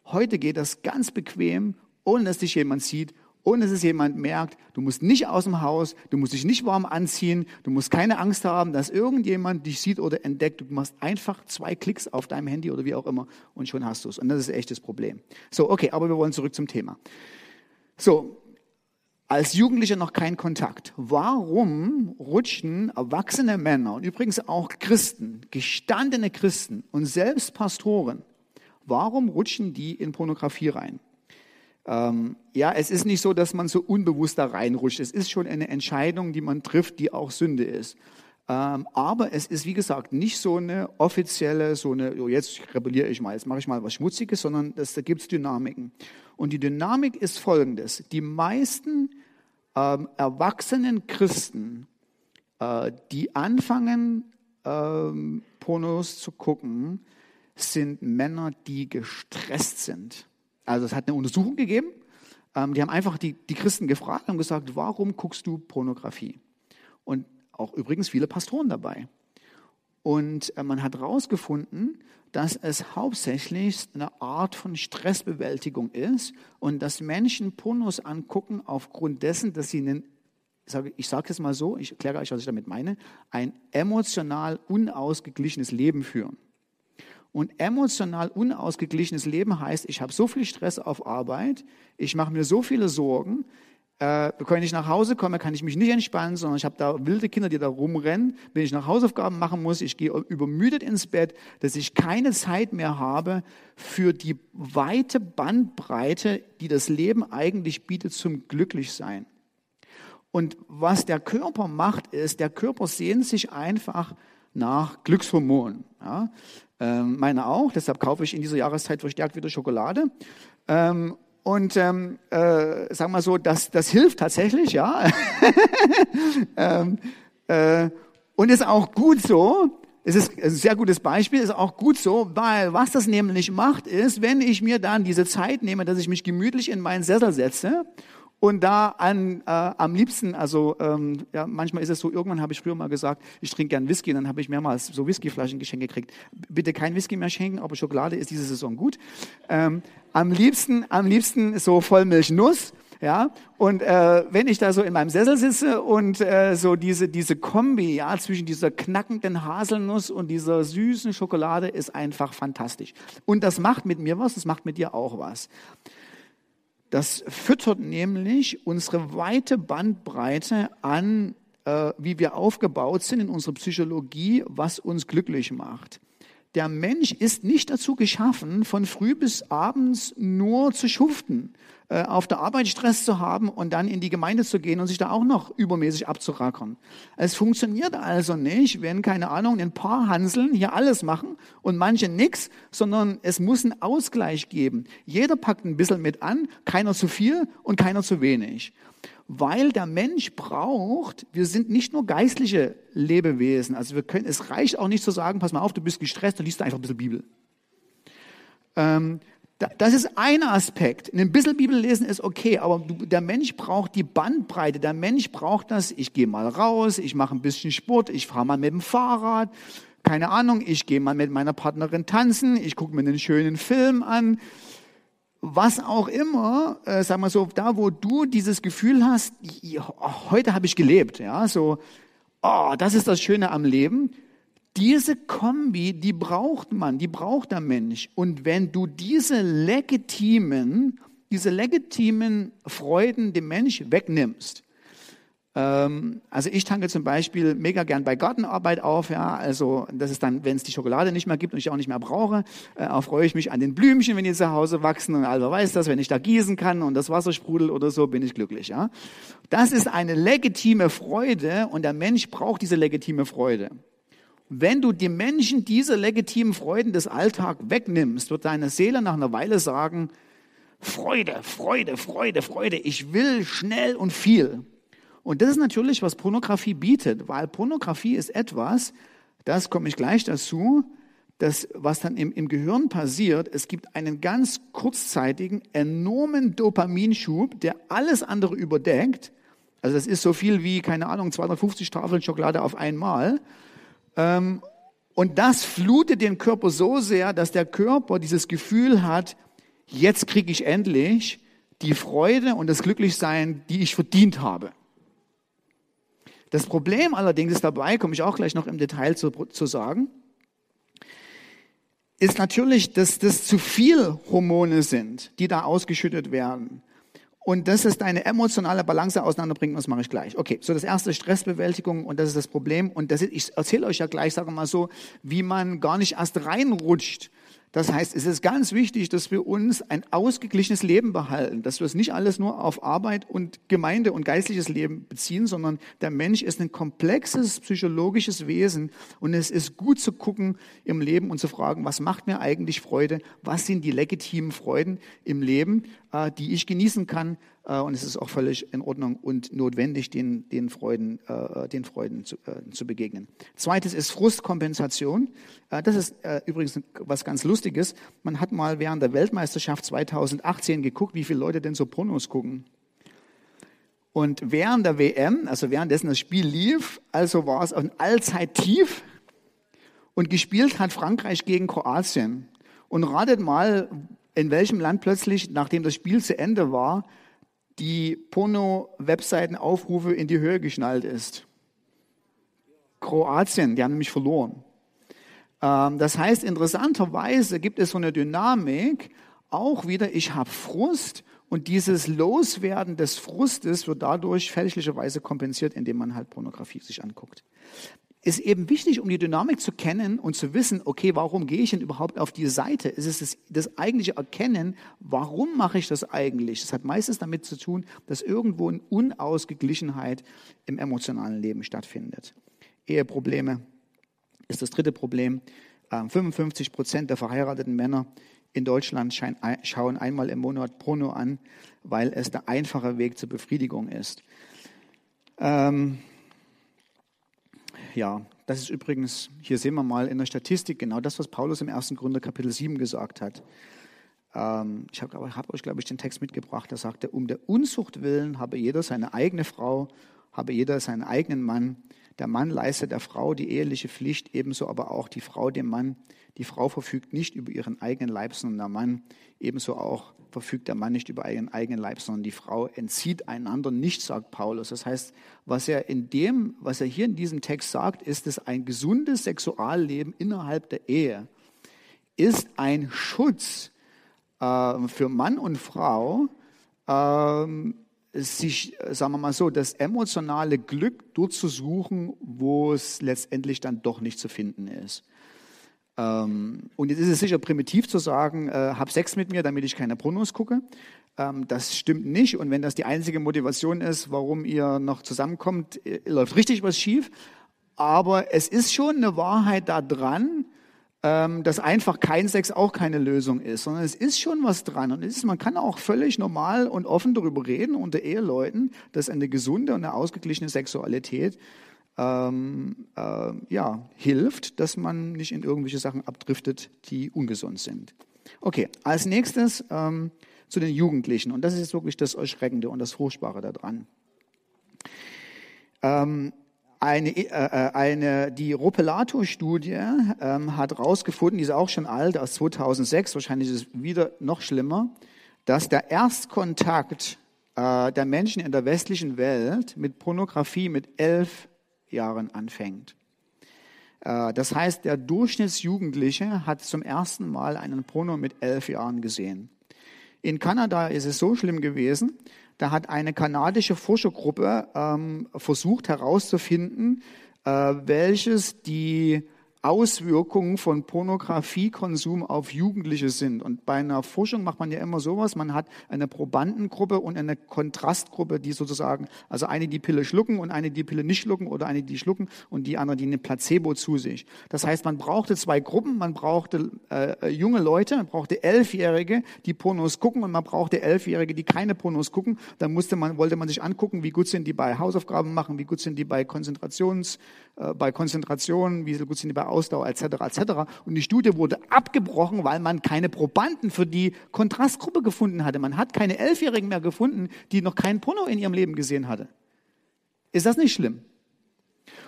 Heute geht das ganz bequem, ohne dass dich jemand sieht dass es jemand merkt. Du musst nicht aus dem Haus, du musst dich nicht warm anziehen, du musst keine Angst haben, dass irgendjemand dich sieht oder entdeckt. Du machst einfach zwei Klicks auf deinem Handy oder wie auch immer und schon hast du es. Und das ist ein echtes Problem. So, okay, aber wir wollen zurück zum Thema. So, als Jugendlicher noch kein Kontakt. Warum rutschen erwachsene Männer und übrigens auch Christen, gestandene Christen und selbst Pastoren, warum rutschen die in Pornografie rein? Ähm, ja, es ist nicht so, dass man so unbewusst da reinrutscht. Es ist schon eine Entscheidung, die man trifft, die auch Sünde ist. Ähm, aber es ist, wie gesagt, nicht so eine offizielle, so eine, oh, jetzt rebelliere ich mal, jetzt mache ich mal was Schmutziges, sondern das, da gibt es Dynamiken. Und die Dynamik ist folgendes. Die meisten ähm, erwachsenen Christen, äh, die anfangen, ähm, Pornos zu gucken, sind Männer, die gestresst sind. Also es hat eine Untersuchung gegeben. Ähm, die haben einfach die, die Christen gefragt und gesagt, warum guckst du Pornografie? Und auch übrigens viele Pastoren dabei. Und äh, man hat herausgefunden, dass es hauptsächlich eine Art von Stressbewältigung ist und dass Menschen Pornos angucken aufgrund dessen, dass sie einen, ich sage es mal so, ich erkläre euch, was ich damit meine, ein emotional unausgeglichenes Leben führen. Und emotional unausgeglichenes Leben heißt, ich habe so viel Stress auf Arbeit, ich mache mir so viele Sorgen, äh, wenn ich nach Hause komme, kann ich mich nicht entspannen, sondern ich habe da wilde Kinder, die da rumrennen. Wenn ich nach Hausaufgaben machen muss, ich gehe übermüdet ins Bett, dass ich keine Zeit mehr habe für die weite Bandbreite, die das Leben eigentlich bietet zum Glücklichsein. Und was der Körper macht, ist, der Körper sehnt sich einfach nach Glückshormonen. Ja? Ähm, meine auch, deshalb kaufe ich in dieser Jahreszeit verstärkt wieder Schokolade. Ähm, und ähm, äh, sagen wir so, das, das hilft tatsächlich, ja. ähm, äh, und ist auch gut so. Es ist ein sehr gutes Beispiel, ist auch gut so, weil was das nämlich macht, ist, wenn ich mir dann diese Zeit nehme, dass ich mich gemütlich in meinen Sessel setze und da an, äh, am liebsten, also ähm, ja, manchmal ist es so, irgendwann habe ich früher mal gesagt, ich trinke gern Whisky, dann habe ich mehrmals so Whiskyflaschen geschenkt gekriegt. Bitte kein Whisky mehr schenken, aber Schokolade ist diese Saison gut. Ähm, am liebsten, am liebsten so Vollmilchnuss. Ja, und äh, wenn ich da so in meinem Sessel sitze und äh, so diese, diese Kombi ja, zwischen dieser knackenden Haselnuss und dieser süßen Schokolade ist einfach fantastisch. Und das macht mit mir was, das macht mit dir auch was. Das füttert nämlich unsere weite Bandbreite an, äh, wie wir aufgebaut sind in unserer Psychologie, was uns glücklich macht. Der Mensch ist nicht dazu geschaffen, von früh bis abends nur zu schuften, auf der Arbeit Stress zu haben und dann in die Gemeinde zu gehen und sich da auch noch übermäßig abzurackern. Es funktioniert also nicht, wenn, keine Ahnung, ein paar Hanseln hier alles machen und manche nix, sondern es muss einen Ausgleich geben. Jeder packt ein bisschen mit an, keiner zu viel und keiner zu wenig weil der Mensch braucht, wir sind nicht nur geistliche Lebewesen, also wir können, es reicht auch nicht zu sagen, pass mal auf, du bist gestresst, dann liest du einfach ein bisschen Bibel. Ähm, das ist ein Aspekt. Ein bisschen Bibel lesen ist okay, aber der Mensch braucht die Bandbreite. Der Mensch braucht das, ich gehe mal raus, ich mache ein bisschen Sport, ich fahre mal mit dem Fahrrad, keine Ahnung, ich gehe mal mit meiner Partnerin tanzen, ich gucke mir einen schönen Film an was auch immer, äh, sag mal so, da wo du dieses Gefühl hast, oh, heute habe ich gelebt, ja, so, oh, das ist das Schöne am Leben. Diese Kombi, die braucht man, die braucht der Mensch. Und wenn du diese legitimen, diese legitimen Freuden dem Mensch wegnimmst, ähm, also ich tanke zum Beispiel mega gern bei Gartenarbeit auf, ja, also das ist dann, wenn es die Schokolade nicht mehr gibt und ich auch nicht mehr brauche, äh, freue ich mich an den Blümchen, wenn die zu Hause wachsen und Alter weiß das, wenn ich da gießen kann und das Wasser sprudelt oder so, bin ich glücklich, ja. Das ist eine legitime Freude und der Mensch braucht diese legitime Freude. Wenn du die Menschen diese legitimen Freuden des Alltags wegnimmst, wird deine Seele nach einer Weile sagen, Freude, Freude, Freude, Freude, ich will schnell und viel. Und das ist natürlich, was Pornografie bietet, weil Pornografie ist etwas, das komme ich gleich dazu, das, was dann im, im Gehirn passiert, es gibt einen ganz kurzzeitigen, enormen Dopaminschub, der alles andere überdeckt. Also das ist so viel wie, keine Ahnung, 250 Tafeln Schokolade auf einmal. Ähm, und das flutet den Körper so sehr, dass der Körper dieses Gefühl hat, jetzt kriege ich endlich die Freude und das Glücklichsein, die ich verdient habe. Das Problem allerdings ist dabei, komme ich auch gleich noch im Detail zu, zu sagen, ist natürlich, dass das zu viel Hormone sind, die da ausgeschüttet werden. Und das ist eine emotionale Balance auseinanderbringen, das mache ich gleich. Okay, so das erste Stressbewältigung und das ist das Problem. Und das ist, ich erzähle euch ja gleich, sage mal so, wie man gar nicht erst reinrutscht, Das heißt, es ist ganz wichtig, dass wir uns ein ausgeglichenes Leben behalten, dass wir es nicht alles nur auf Arbeit und Gemeinde und geistliches Leben beziehen, sondern der Mensch ist ein komplexes psychologisches Wesen und es ist gut zu gucken im Leben und zu fragen, was macht mir eigentlich Freude, was sind die legitimen Freuden im Leben, äh, die ich genießen kann, und es ist auch völlig in Ordnung und notwendig, den, den Freuden, äh, den Freuden zu, äh, zu begegnen. Zweites ist Frustkompensation. Das ist übrigens was ganz Lustiges. Man hat mal während der Weltmeisterschaft 2018 geguckt, wie viele Leute denn so Pornos gucken. Und während der WM, also währenddessen das Spiel lief, also war es ein Allzeittief. Und gespielt hat Frankreich gegen Kroatien. Und ratet mal, in welchem Land plötzlich, nachdem das Spiel zu Ende war, die Porno-Webseitenaufrufe in die Höhe geschnallt ist. Kroatien, die haben nämlich verloren. Ähm, das heißt, interessanterweise gibt es so eine Dynamik, auch wieder, ich habe Frust und dieses Loswerden des Frustes wird dadurch fälschlicherweise kompensiert, indem man halt Pornografie sich anguckt ist eben wichtig, um die Dynamik zu kennen und zu wissen, okay, warum gehe ich denn überhaupt auf die Seite? Es ist das, das eigentliche Erkennen, warum mache ich das eigentlich? Das hat meistens damit zu tun, dass irgendwo eine Unausgeglichenheit im emotionalen Leben stattfindet. Eheprobleme ist das dritte Problem. 55 ähm, Prozent der verheirateten Männer in Deutschland schauen einmal im Monat Porno an, weil es der einfache Weg zur Befriedigung ist. Ähm, ja, das ist übrigens, hier sehen wir mal in der Statistik genau das, was Paulus im 1. Gründer Kapitel 7 gesagt hat. Ähm, ich habe hab euch, glaube ich, den Text mitgebracht. Da sagt er, um der Unzucht willen habe jeder seine eigene Frau, habe jeder seinen eigenen Mann. Der Mann leistet der Frau die eheliche Pflicht, ebenso aber auch die Frau dem Mann. Die Frau verfügt nicht über ihren eigenen Leib, sondern der Mann. Ebenso auch verfügt der Mann nicht über ihren eigenen Leib, sondern die Frau entzieht einander nicht, sagt Paulus. Das heißt, was er in dem, was er hier in diesem Text sagt, ist, dass ein gesundes Sexualleben innerhalb der Ehe ist ein Schutz äh, für Mann und Frau, äh, sich, sagen wir mal so, das emotionale Glück dort zu suchen, wo es letztendlich dann doch nicht zu finden ist. Ähm, und jetzt ist es sicher primitiv zu sagen, äh, hab Sex mit mir, damit ich keine Pornos gucke. Ähm, das stimmt nicht. Und wenn das die einzige Motivation ist, warum ihr noch zusammenkommt, äh, läuft richtig was schief. Aber es ist schon eine Wahrheit da dran, ähm, dass einfach kein Sex auch keine Lösung ist, sondern es ist schon was dran. Und ist, man kann auch völlig normal und offen darüber reden unter Eheleuten, dass eine gesunde und eine ausgeglichene Sexualität ähm, äh, ja, hilft, dass man nicht in irgendwelche Sachen abdriftet, die ungesund sind. Okay, als nächstes ähm, zu den Jugendlichen. Und das ist jetzt wirklich das Erschreckende und das Furchtbare daran. Ähm, eine, äh, äh eine, die Ropelato-Studie ähm, hat herausgefunden, die ist auch schon alt, aus 2006, wahrscheinlich ist es wieder noch schlimmer, dass der Erstkontakt äh, der Menschen in der westlichen Welt mit Pornografie mit elf Jahren anfängt. Äh, das heißt, der Durchschnittsjugendliche hat zum ersten Mal einen Porno mit elf Jahren gesehen. In Kanada ist es so schlimm gewesen, da hat eine kanadische Forschergruppe ähm, versucht herauszufinden, äh, welches die Auswirkungen von Pornografiekonsum auf Jugendliche sind. Und bei einer Forschung macht man ja immer sowas, man hat eine Probandengruppe und eine Kontrastgruppe, die sozusagen, also eine, die Pille schlucken und eine, die Pille nicht schlucken oder eine, die schlucken und die andere, die eine Placebo zu sich. Das heißt, man brauchte zwei Gruppen, man brauchte äh, junge Leute, man brauchte Elfjährige, die Pornos gucken und man brauchte Elfjährige, die keine Pornos gucken. Dann musste man, wollte man sich angucken, wie gut sind die bei Hausaufgaben machen, wie gut sind die bei Konzentrations, äh, bei Konzentration, wie gut sind die bei Ausdauer etc. etc. Und die Studie wurde abgebrochen, weil man keine Probanden für die Kontrastgruppe gefunden hatte. Man hat keine Elfjährigen mehr gefunden, die noch kein Porno in ihrem Leben gesehen hatte. Ist das nicht schlimm?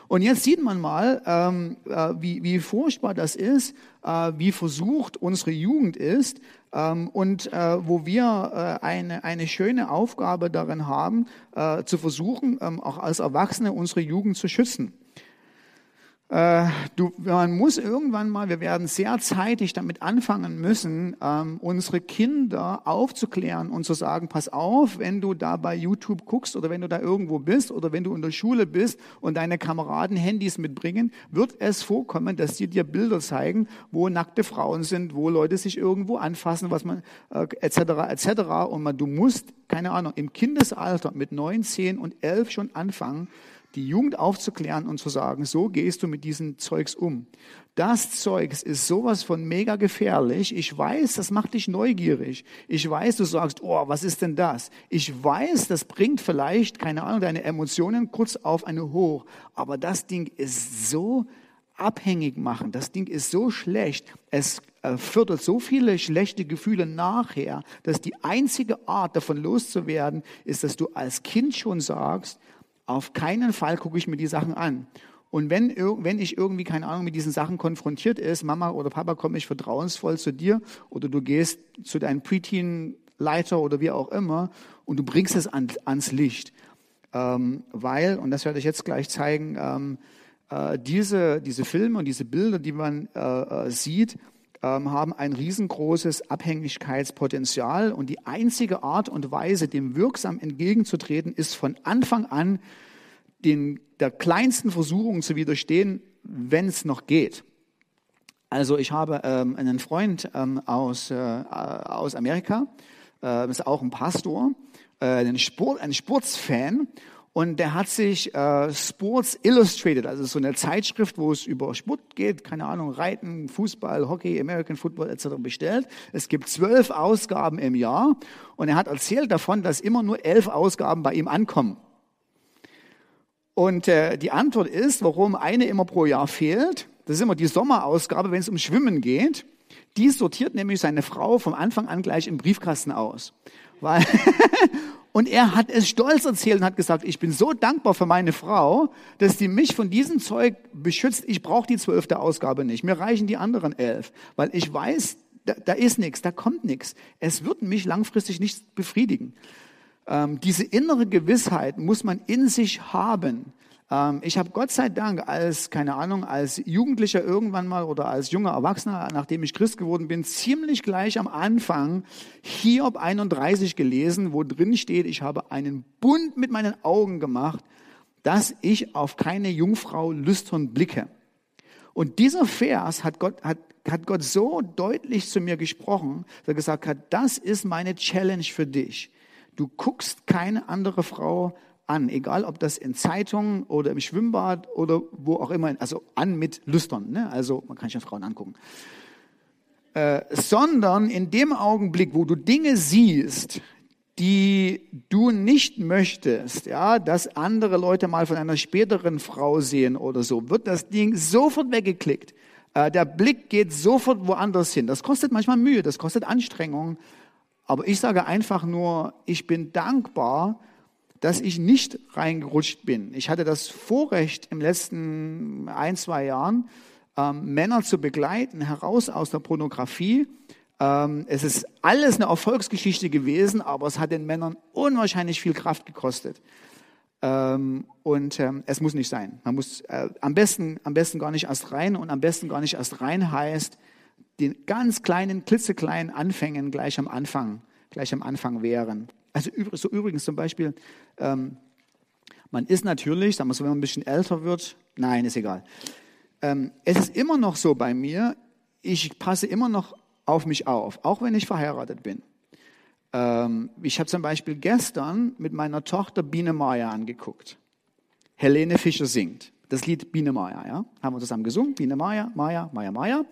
Und jetzt sieht man mal, ähm, äh, wie, wie furchtbar das ist, äh, wie versucht unsere Jugend ist ähm, und äh, wo wir äh, eine, eine schöne Aufgabe darin haben, äh, zu versuchen, ähm, auch als Erwachsene unsere Jugend zu schützen. Äh, du, man muss irgendwann mal, wir werden sehr zeitig damit anfangen müssen, ähm, unsere Kinder aufzuklären und zu sagen, pass auf, wenn du da bei YouTube guckst oder wenn du da irgendwo bist oder wenn du in der Schule bist und deine Kameraden Handys mitbringen, wird es vorkommen, dass sie dir Bilder zeigen, wo nackte Frauen sind, wo Leute sich irgendwo anfassen, was man äh, etc. etc. Und man, du musst, keine Ahnung, im Kindesalter mit neun, zehn und elf schon anfangen, die Jugend aufzuklären und zu sagen, so gehst du mit diesem Zeugs um. Das Zeugs ist sowas von mega gefährlich. Ich weiß, das macht dich neugierig. Ich weiß, du sagst, oh, was ist denn das? Ich weiß, das bringt vielleicht, keine Ahnung, deine Emotionen kurz auf eine hoch. Aber das Ding ist so abhängig machen. Das Ding ist so schlecht. Es äh, fördert so viele schlechte Gefühle nachher, dass die einzige Art davon loszuwerden ist, dass du als Kind schon sagst, auf keinen Fall gucke ich mir die Sachen an. Und wenn, wenn ich irgendwie, keine Ahnung, mit diesen Sachen konfrontiert ist, Mama oder Papa, komme ich vertrauensvoll zu dir oder du gehst zu deinem Preteen-Leiter oder wie auch immer und du bringst es an, ans Licht. Ähm, weil, und das werde ich jetzt gleich zeigen, ähm, äh, diese, diese Filme und diese Bilder, die man äh, äh sieht, haben ein riesengroßes Abhängigkeitspotenzial und die einzige Art und Weise, dem wirksam entgegenzutreten, ist von Anfang an den, der kleinsten Versuchung zu widerstehen, wenn es noch geht. Also ich habe ähm, einen Freund ähm, aus, äh, aus Amerika, äh, ist auch ein Pastor, äh, ein, Sport, ein Sportsfan und der hat sich äh, Sports Illustrated, also so eine Zeitschrift, wo es über Sport geht, keine Ahnung, Reiten, Fußball, Hockey, American Football etc. bestellt. Es gibt zwölf Ausgaben im Jahr und er hat erzählt davon, dass immer nur elf Ausgaben bei ihm ankommen. Und äh, die Antwort ist, warum eine immer pro Jahr fehlt. Das ist immer die Sommerausgabe, wenn es um Schwimmen geht. Die sortiert nämlich seine Frau vom Anfang an gleich im Briefkasten aus. Weil Und er hat es stolz erzählt und hat gesagt, ich bin so dankbar für meine Frau, dass die mich von diesem Zeug beschützt. Ich brauche die zwölfte Ausgabe nicht. Mir reichen die anderen elf, weil ich weiß, da, da ist nichts, da kommt nichts. Es wird mich langfristig nicht befriedigen. Ähm, diese innere Gewissheit muss man in sich haben. Ähm, ich habe Gott sei Dank als, keine Ahnung, als Jugendlicher irgendwann mal oder als junger Erwachsener, nachdem ich Christ geworden bin, ziemlich gleich am Anfang Hiob 31 gelesen, wo drin steht, ich habe einen Bund mit meinen Augen gemacht, dass ich auf keine Jungfrau lüstern blicke. Und dieser Vers hat Gott, hat, hat Gott so deutlich zu mir gesprochen, dass er gesagt hat, das ist meine Challenge für dich. Du guckst keine andere Frau an, egal ob das in Zeitungen oder im Schwimmbad oder wo auch immer, also an mit Lüstern, ne? also man kann sich ja Frauen angucken, äh, sondern in dem Augenblick, wo du Dinge siehst, die du nicht möchtest, ja, dass andere Leute mal von einer späteren Frau sehen oder so, wird das Ding sofort weggeklickt. Äh, der Blick geht sofort woanders hin. Das kostet manchmal Mühe, das kostet Anstrengung. Aber ich sage einfach nur, ich bin dankbar, dass ich nicht reingerutscht bin. Ich hatte das Vorrecht im letzten ein, zwei Jahren, ähm, Männer zu begleiten, heraus aus der Pornografie. Ähm, es ist alles eine Erfolgsgeschichte gewesen, aber es hat den Männern unwahrscheinlich viel Kraft gekostet. Ähm, und ähm, es muss nicht sein. Man muss äh, am besten, am besten gar nicht erst rein und am besten gar nicht erst rein heißt, den ganz kleinen, klitzekleinen Anfängen gleich am Anfang, gleich am Anfang wären. Also so übrigens zum Beispiel, ähm, man ist natürlich, sagen wir so, wenn man ein bisschen älter wird, nein, ist egal. Ähm, es ist immer noch so bei mir, ich passe immer noch auf mich auf, auch wenn ich verheiratet bin. Ähm, ich habe zum Beispiel gestern mit meiner Tochter Biene Maya angeguckt. Helene Fischer singt. Das Lied Biene Maya, ja? Haben wir zusammen gesungen. Biene Maya, Maya, Maya, Maya.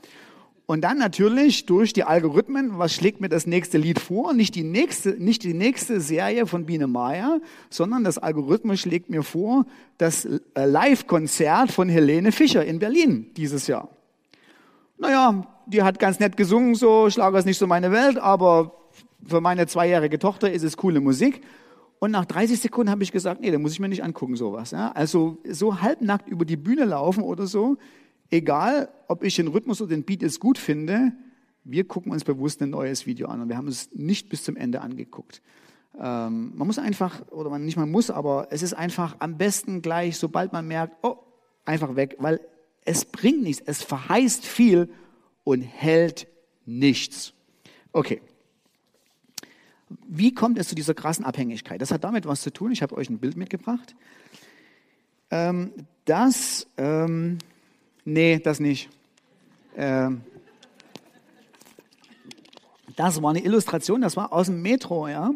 Und dann natürlich durch die Algorithmen, was schlägt mir das nächste Lied vor? Nicht die nächste, nicht die nächste Serie von Biene Meier, sondern das Algorithmus schlägt mir vor, das äh, Live-Konzert von Helene Fischer in Berlin dieses Jahr. Naja, die hat ganz nett gesungen, so, Schlager ist nicht so meine Welt, aber für meine zweijährige Tochter ist es coole Musik. Und nach 30 Sekunden habe ich gesagt, nee, da muss ich mir nicht angucken, sowas. Ja? Also so halbnackt über die Bühne laufen oder so, egal ob ich den Rhythmus oder den Beat jetzt gut finde, wir gucken uns bewusst ein neues Video an und wir haben es nicht bis zum Ende angeguckt. Ähm, man muss einfach, oder man nicht mal muss, aber es ist einfach am besten gleich, sobald man merkt, oh, einfach weg, weil Es bringt nichts. Es verheißt viel und hält nichts. Okay. Wie kommt es zu dieser krassen Abhängigkeit? Das hat damit was zu tun. Ich habe euch ein Bild mitgebracht. Ähm, das, ähm, nee, das nicht. Ähm, das war eine Illustration, das war aus dem Metro, ja.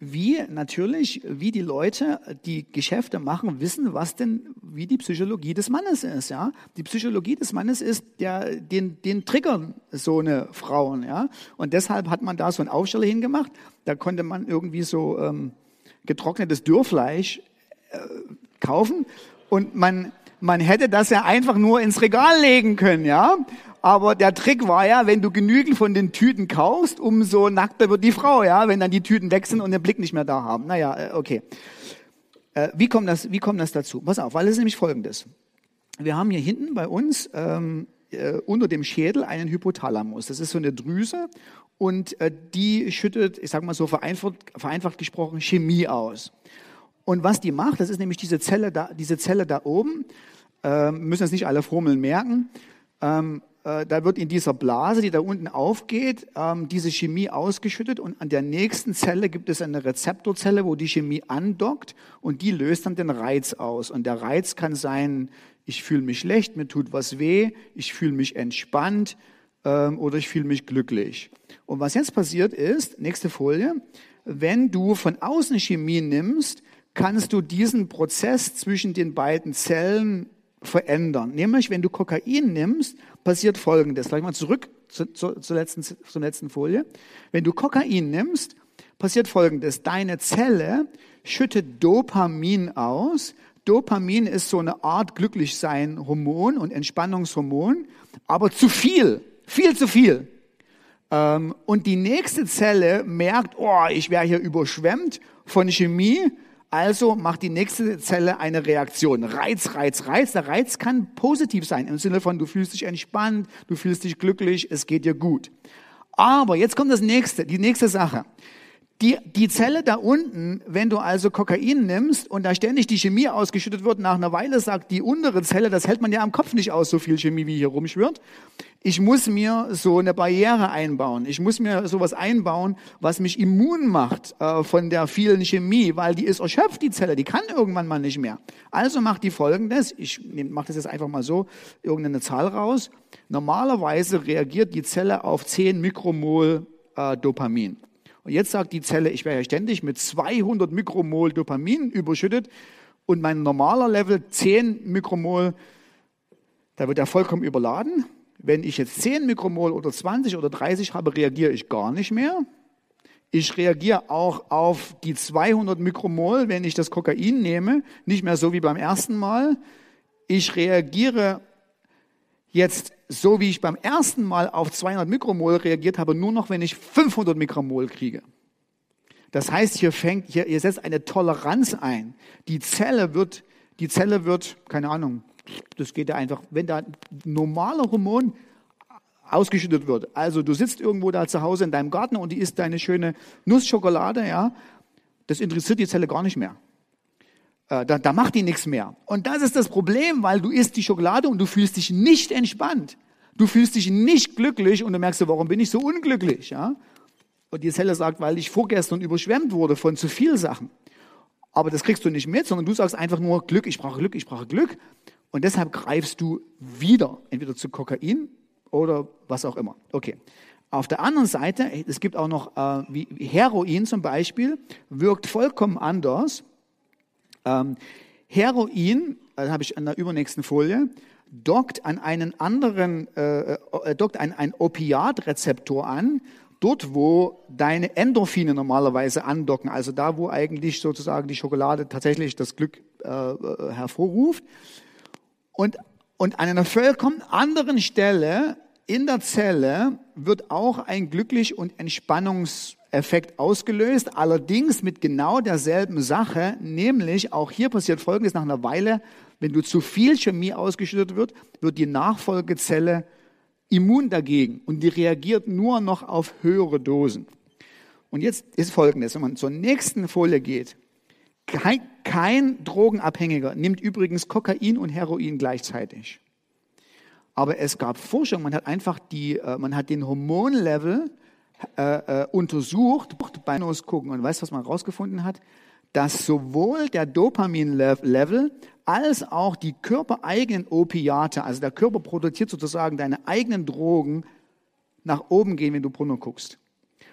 Wie natürlich, wie die Leute, die Geschäfte machen, wissen, was denn, wie die Psychologie des Mannes ist, ja. Die Psychologie des Mannes ist, der, den, den triggern so eine Frauen, ja. Und deshalb hat man da so einen Aufsteller hingemacht. Da konnte man irgendwie so ähm, getrocknetes Dürrfleisch äh, kaufen und man, man hätte das ja einfach nur ins Regal legen können, ja. Aber der Trick war ja, wenn du genügend von den Tüten kaufst, umso nackter wird die Frau, ja, wenn dann die Tüten wechseln und den Blick nicht mehr da haben. Naja, äh, okay. Äh, wie kommt das, wie kommt das dazu? Pass auf, weil es ist nämlich folgendes. Wir haben hier hinten bei uns ähm, äh, unter dem Schädel einen Hypothalamus. Das ist so eine Drüse und äh, die schüttet, ich sage mal so vereinfacht, vereinfacht gesprochen, Chemie aus. Und was die macht, das ist nämlich diese Zelle da, diese Zelle da oben, äh, müssen jetzt nicht alle Formeln merken, ähm, äh, da wird in dieser Blase, die da unten aufgeht, ähm, diese Chemie ausgeschüttet und an der nächsten Zelle gibt es eine Rezeptorzelle, wo die Chemie andockt und die löst dann den Reiz aus. Und der Reiz kann sein, ich fühle mich schlecht, mir tut was weh, ich fühle mich entspannt ähm, oder ich fühle mich glücklich. Und was jetzt passiert ist, nächste Folie, wenn du von außen Chemie nimmst, kannst du diesen Prozess zwischen den beiden Zellen verändern. Nämlich, wenn du Kokain nimmst, passiert Folgendes. Gleich mal zurück zu, zu, zur, letzten, zur letzten Folie. Wenn du Kokain nimmst, passiert Folgendes. Deine Zelle schüttet Dopamin aus. Dopamin ist so eine Art Glücklichsein-Hormon und Entspannungshormon, aber zu viel, viel zu viel. Ähm, und die nächste Zelle merkt, oh, ich wäre hier überschwemmt von Chemie also macht die nächste Zelle eine Reaktion. Reiz, Reiz, Reiz. Der Reiz kann positiv sein im Sinne von, du fühlst dich entspannt, du fühlst dich glücklich, es geht dir gut. Aber jetzt kommt das nächste, die nächste Sache. Die, die Zelle da unten, wenn du also Kokain nimmst und da ständig die Chemie ausgeschüttet wird, nach einer Weile sagt die untere Zelle, das hält man ja am Kopf nicht aus, so viel Chemie wie hier rumschwirrt. Ich muss mir so eine Barriere einbauen. Ich muss mir sowas einbauen, was mich immun macht äh, von der vielen Chemie, weil die ist erschöpft, die Zelle, die kann irgendwann mal nicht mehr. Also macht die folgendes, ich mache das jetzt einfach mal so, irgendeine Zahl raus. Normalerweise reagiert die Zelle auf 10 Mikromol äh, Dopamin. Und jetzt sagt die Zelle, ich werde ja ständig mit 200 Mikromol Dopamin überschüttet und mein normaler Level 10 Mikromol, da wird er vollkommen überladen. Wenn ich jetzt 10 Mikromol oder 20 oder 30 habe, reagiere ich gar nicht mehr. Ich reagiere auch auf die 200 Mikromol, wenn ich das Kokain nehme, nicht mehr so wie beim ersten Mal. Ich reagiere jetzt so wie ich beim ersten Mal auf 200 Mikromol reagiert habe, nur noch, wenn ich 500 Mikromol kriege. Das heißt, hier fängt, hier, hier setzt eine Toleranz ein. Die Zelle wird, die Zelle wird, keine Ahnung, das geht ja einfach, wenn da normale Hormon ausgeschüttet wird. Also du sitzt irgendwo da zu Hause in deinem Garten und die isst deine schöne Nussschokolade, ja, das interessiert die Zelle gar nicht mehr. Äh, da, da macht die nichts mehr. Und das ist das Problem, weil du isst die Schokolade und du fühlst dich nicht entspannt. Du fühlst dich nicht glücklich und du merkst, warum bin ich so unglücklich? Ja? Und die Zelle sagt, weil ich vorgestern überschwemmt wurde von zu viel Sachen. Aber das kriegst du nicht mit, sondern du sagst einfach nur Glück, ich brauche Glück, ich brauche Glück. Und deshalb greifst du wieder, entweder zu Kokain oder was auch immer. Okay. Auf der anderen Seite, es gibt auch noch äh, wie Heroin zum Beispiel, wirkt vollkommen anders. Ähm, Heroin, das habe ich an der übernächsten Folie, dockt an einen anderen, äh, äh, dockt an einen Opiatrezeptor an, dort wo deine Endorphine normalerweise andocken, also da, wo eigentlich sozusagen die Schokolade tatsächlich das Glück äh, äh hervorruft. Und, und an einer vollkommen anderen Stelle in der Zelle wird auch ein glücklich und Entspannungs Effekt ausgelöst, allerdings mit genau derselben Sache, nämlich auch hier passiert Folgendes nach einer Weile, wenn du zu viel Chemie ausgeschüttet wird, wird die Nachfolgezelle immun dagegen und die reagiert nur noch auf höhere Dosen. Und jetzt ist Folgendes, wenn man zur nächsten Folie geht, kein, kein Drogenabhängiger nimmt übrigens Kokain und Heroin gleichzeitig. Aber es gab Forschung, man hat einfach die, äh, man hat den Hormonlevel äh, äh, untersucht, bei gucken und weißt, was man herausgefunden hat? Dass sowohl der Dopamin-Level als auch die körpereigenen Opiate, also der Körper produziert sozusagen deine eigenen Drogen, nach oben gehen, wenn du Porno guckst.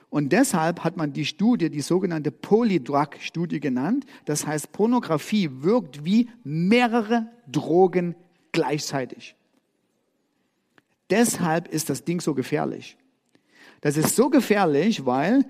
Und deshalb hat man die Studie, die sogenannte Polydrug-Studie genannt. Das heißt, Pornografie wirkt wie mehrere Drogen gleichzeitig. Deshalb ist das Ding so gefährlich. Das ist so gefährlich, weil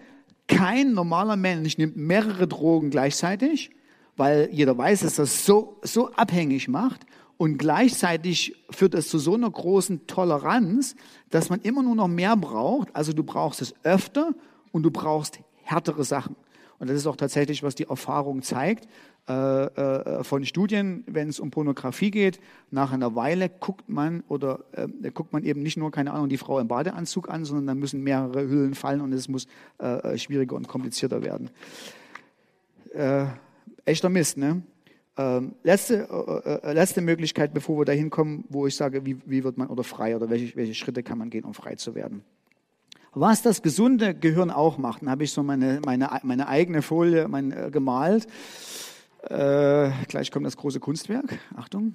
kein normaler Mensch nimmt mehrere Drogen gleichzeitig, weil jeder weiß, dass das so, so abhängig macht. Und gleichzeitig führt es zu so einer großen Toleranz, dass man immer nur noch mehr braucht. Also du brauchst es öfter und du brauchst härtere Sachen. Und das ist auch tatsächlich, was die Erfahrung zeigt von Studien, wenn es um Pornografie geht. Nach einer Weile guckt man oder äh, guckt man eben nicht nur, keine Ahnung, die Frau im Badeanzug an, sondern dann müssen mehrere Hüllen fallen und es muss äh, äh, schwieriger und komplizierter werden. Äh, echter Mist, ne? Ähm, letzte, letzte Möglichkeit, bevor wir dahin kommen, wo ich sage, wie, wie wird man oder frei oder welche, welche Schritte kann man gehen, um frei zu werden. Was das gesunde Gehirn auch macht, dann habe ich so meine, meine, meine eigene Folie mein, äh, gemalt. Äh, gleich kommt das große Kunstwerk. Achtung,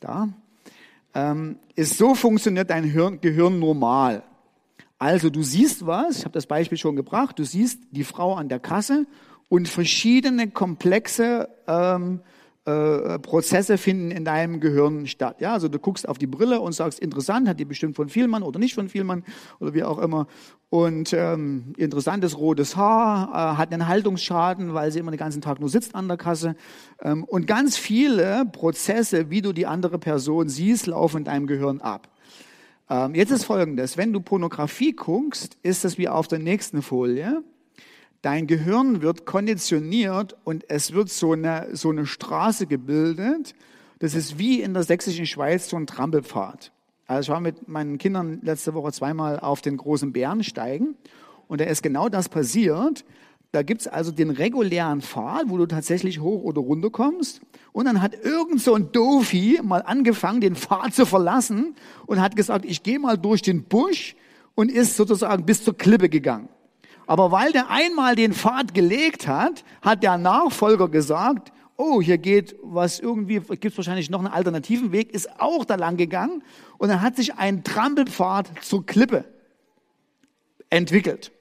da. Ähm, ist so funktioniert dein Hirn, Gehirn normal. Also du siehst was, ich habe das Beispiel schon gebracht, du siehst die Frau an der Kasse und verschiedene komplexe ähm, äh, Prozesse finden in deinem Gehirn statt. Ja, also du guckst auf die Brille und sagst, interessant, hat die bestimmt von Vielmann oder nicht von Vielmann oder wie auch immer. Und ähm, interessantes rotes Haar, äh, hat einen Haltungsschaden, weil sie immer den ganzen Tag nur sitzt an der Kasse. Ähm, und ganz viele Prozesse, wie du die andere Person siehst, laufen in deinem Gehirn ab. Ähm, jetzt ist Folgendes, wenn du Pornografie guckst, ist das wie auf der nächsten Folie. Dein Gehirn wird konditioniert und es wird so eine, so eine Straße gebildet. Das ist wie in der sächsischen Schweiz so ein Trampelpfad. Also ich war mit meinen Kindern letzte Woche zweimal auf den großen Bärensteigen und da ist genau das passiert. Da gibt's also den regulären Pfad, wo du tatsächlich hoch oder runter kommst. Und dann hat irgend so ein Dofi mal angefangen, den Pfad zu verlassen und hat gesagt, ich gehe mal durch den Busch und ist sozusagen bis zur Klippe gegangen. Aber weil der einmal den Pfad gelegt hat, hat der Nachfolger gesagt, oh, hier geht was irgendwie, gibt es wahrscheinlich noch einen alternativen Weg, ist auch da lang gegangen und dann hat sich ein Trampelpfad zur Klippe entwickelt.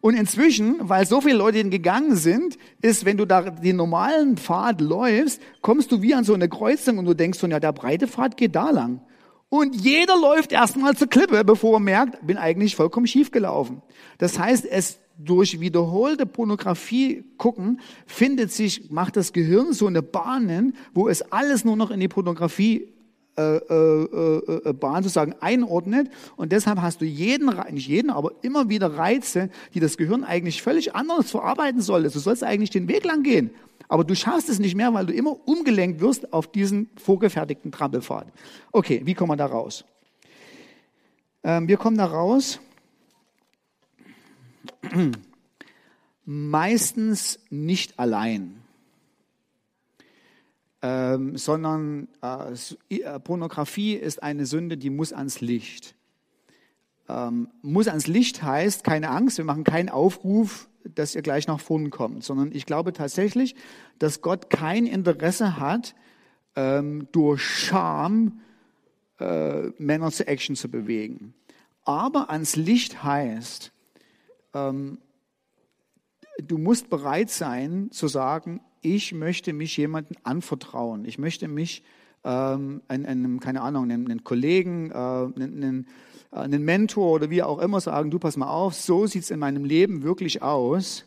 Und inzwischen, weil so viele Leute gegangen sind, ist, wenn du da den normalen Pfad läufst, kommst du wie an so eine Kreuzung und du denkst so, ja, der breite Pfad geht da lang. Und jeder läuft erstmal zur Klippe, bevor er merkt, bin eigentlich vollkommen schief gelaufen. Das heißt, es durch wiederholte Pornografie gucken, findet sich, macht das Gehirn so eine Bahnen, wo es alles nur noch in die Pornografie äh, äh, äh, Bahn sozusagen einordnet. Und deshalb hast du jeden, nicht jeden, aber immer wieder Reize, die das Gehirn eigentlich völlig anders verarbeiten soll. Du sollst eigentlich den Weg lang gehen. Aber du schaffst es nicht mehr, weil du immer umgelenkt wirst auf diesen vorgefertigten Trampelpfad. Okay, wie kommen wir da raus? Ähm, wir kommen da raus Meistens nicht allein, ähm, sondern äh, äh, Pornografie ist eine Sünde, die muss ans Licht. Ähm, muss ans Licht heißt, keine Angst, wir machen keinen Aufruf, dass ihr gleich nach vorn kommt, sondern ich glaube tatsächlich, dass Gott kein Interesse hat, ähm, durch Scham äh, Männer zur Action zu bewegen. Aber ans Licht heißt, ähm, du musst bereit sein zu sagen, ich möchte mich jemandem anvertrauen. Ich möchte mich ähm, einem, keine Ahnung, einem, einem Kollegen, äh, einem, einem Mentor oder wie auch immer sagen, du pass mal auf, so sieht es in meinem Leben wirklich aus.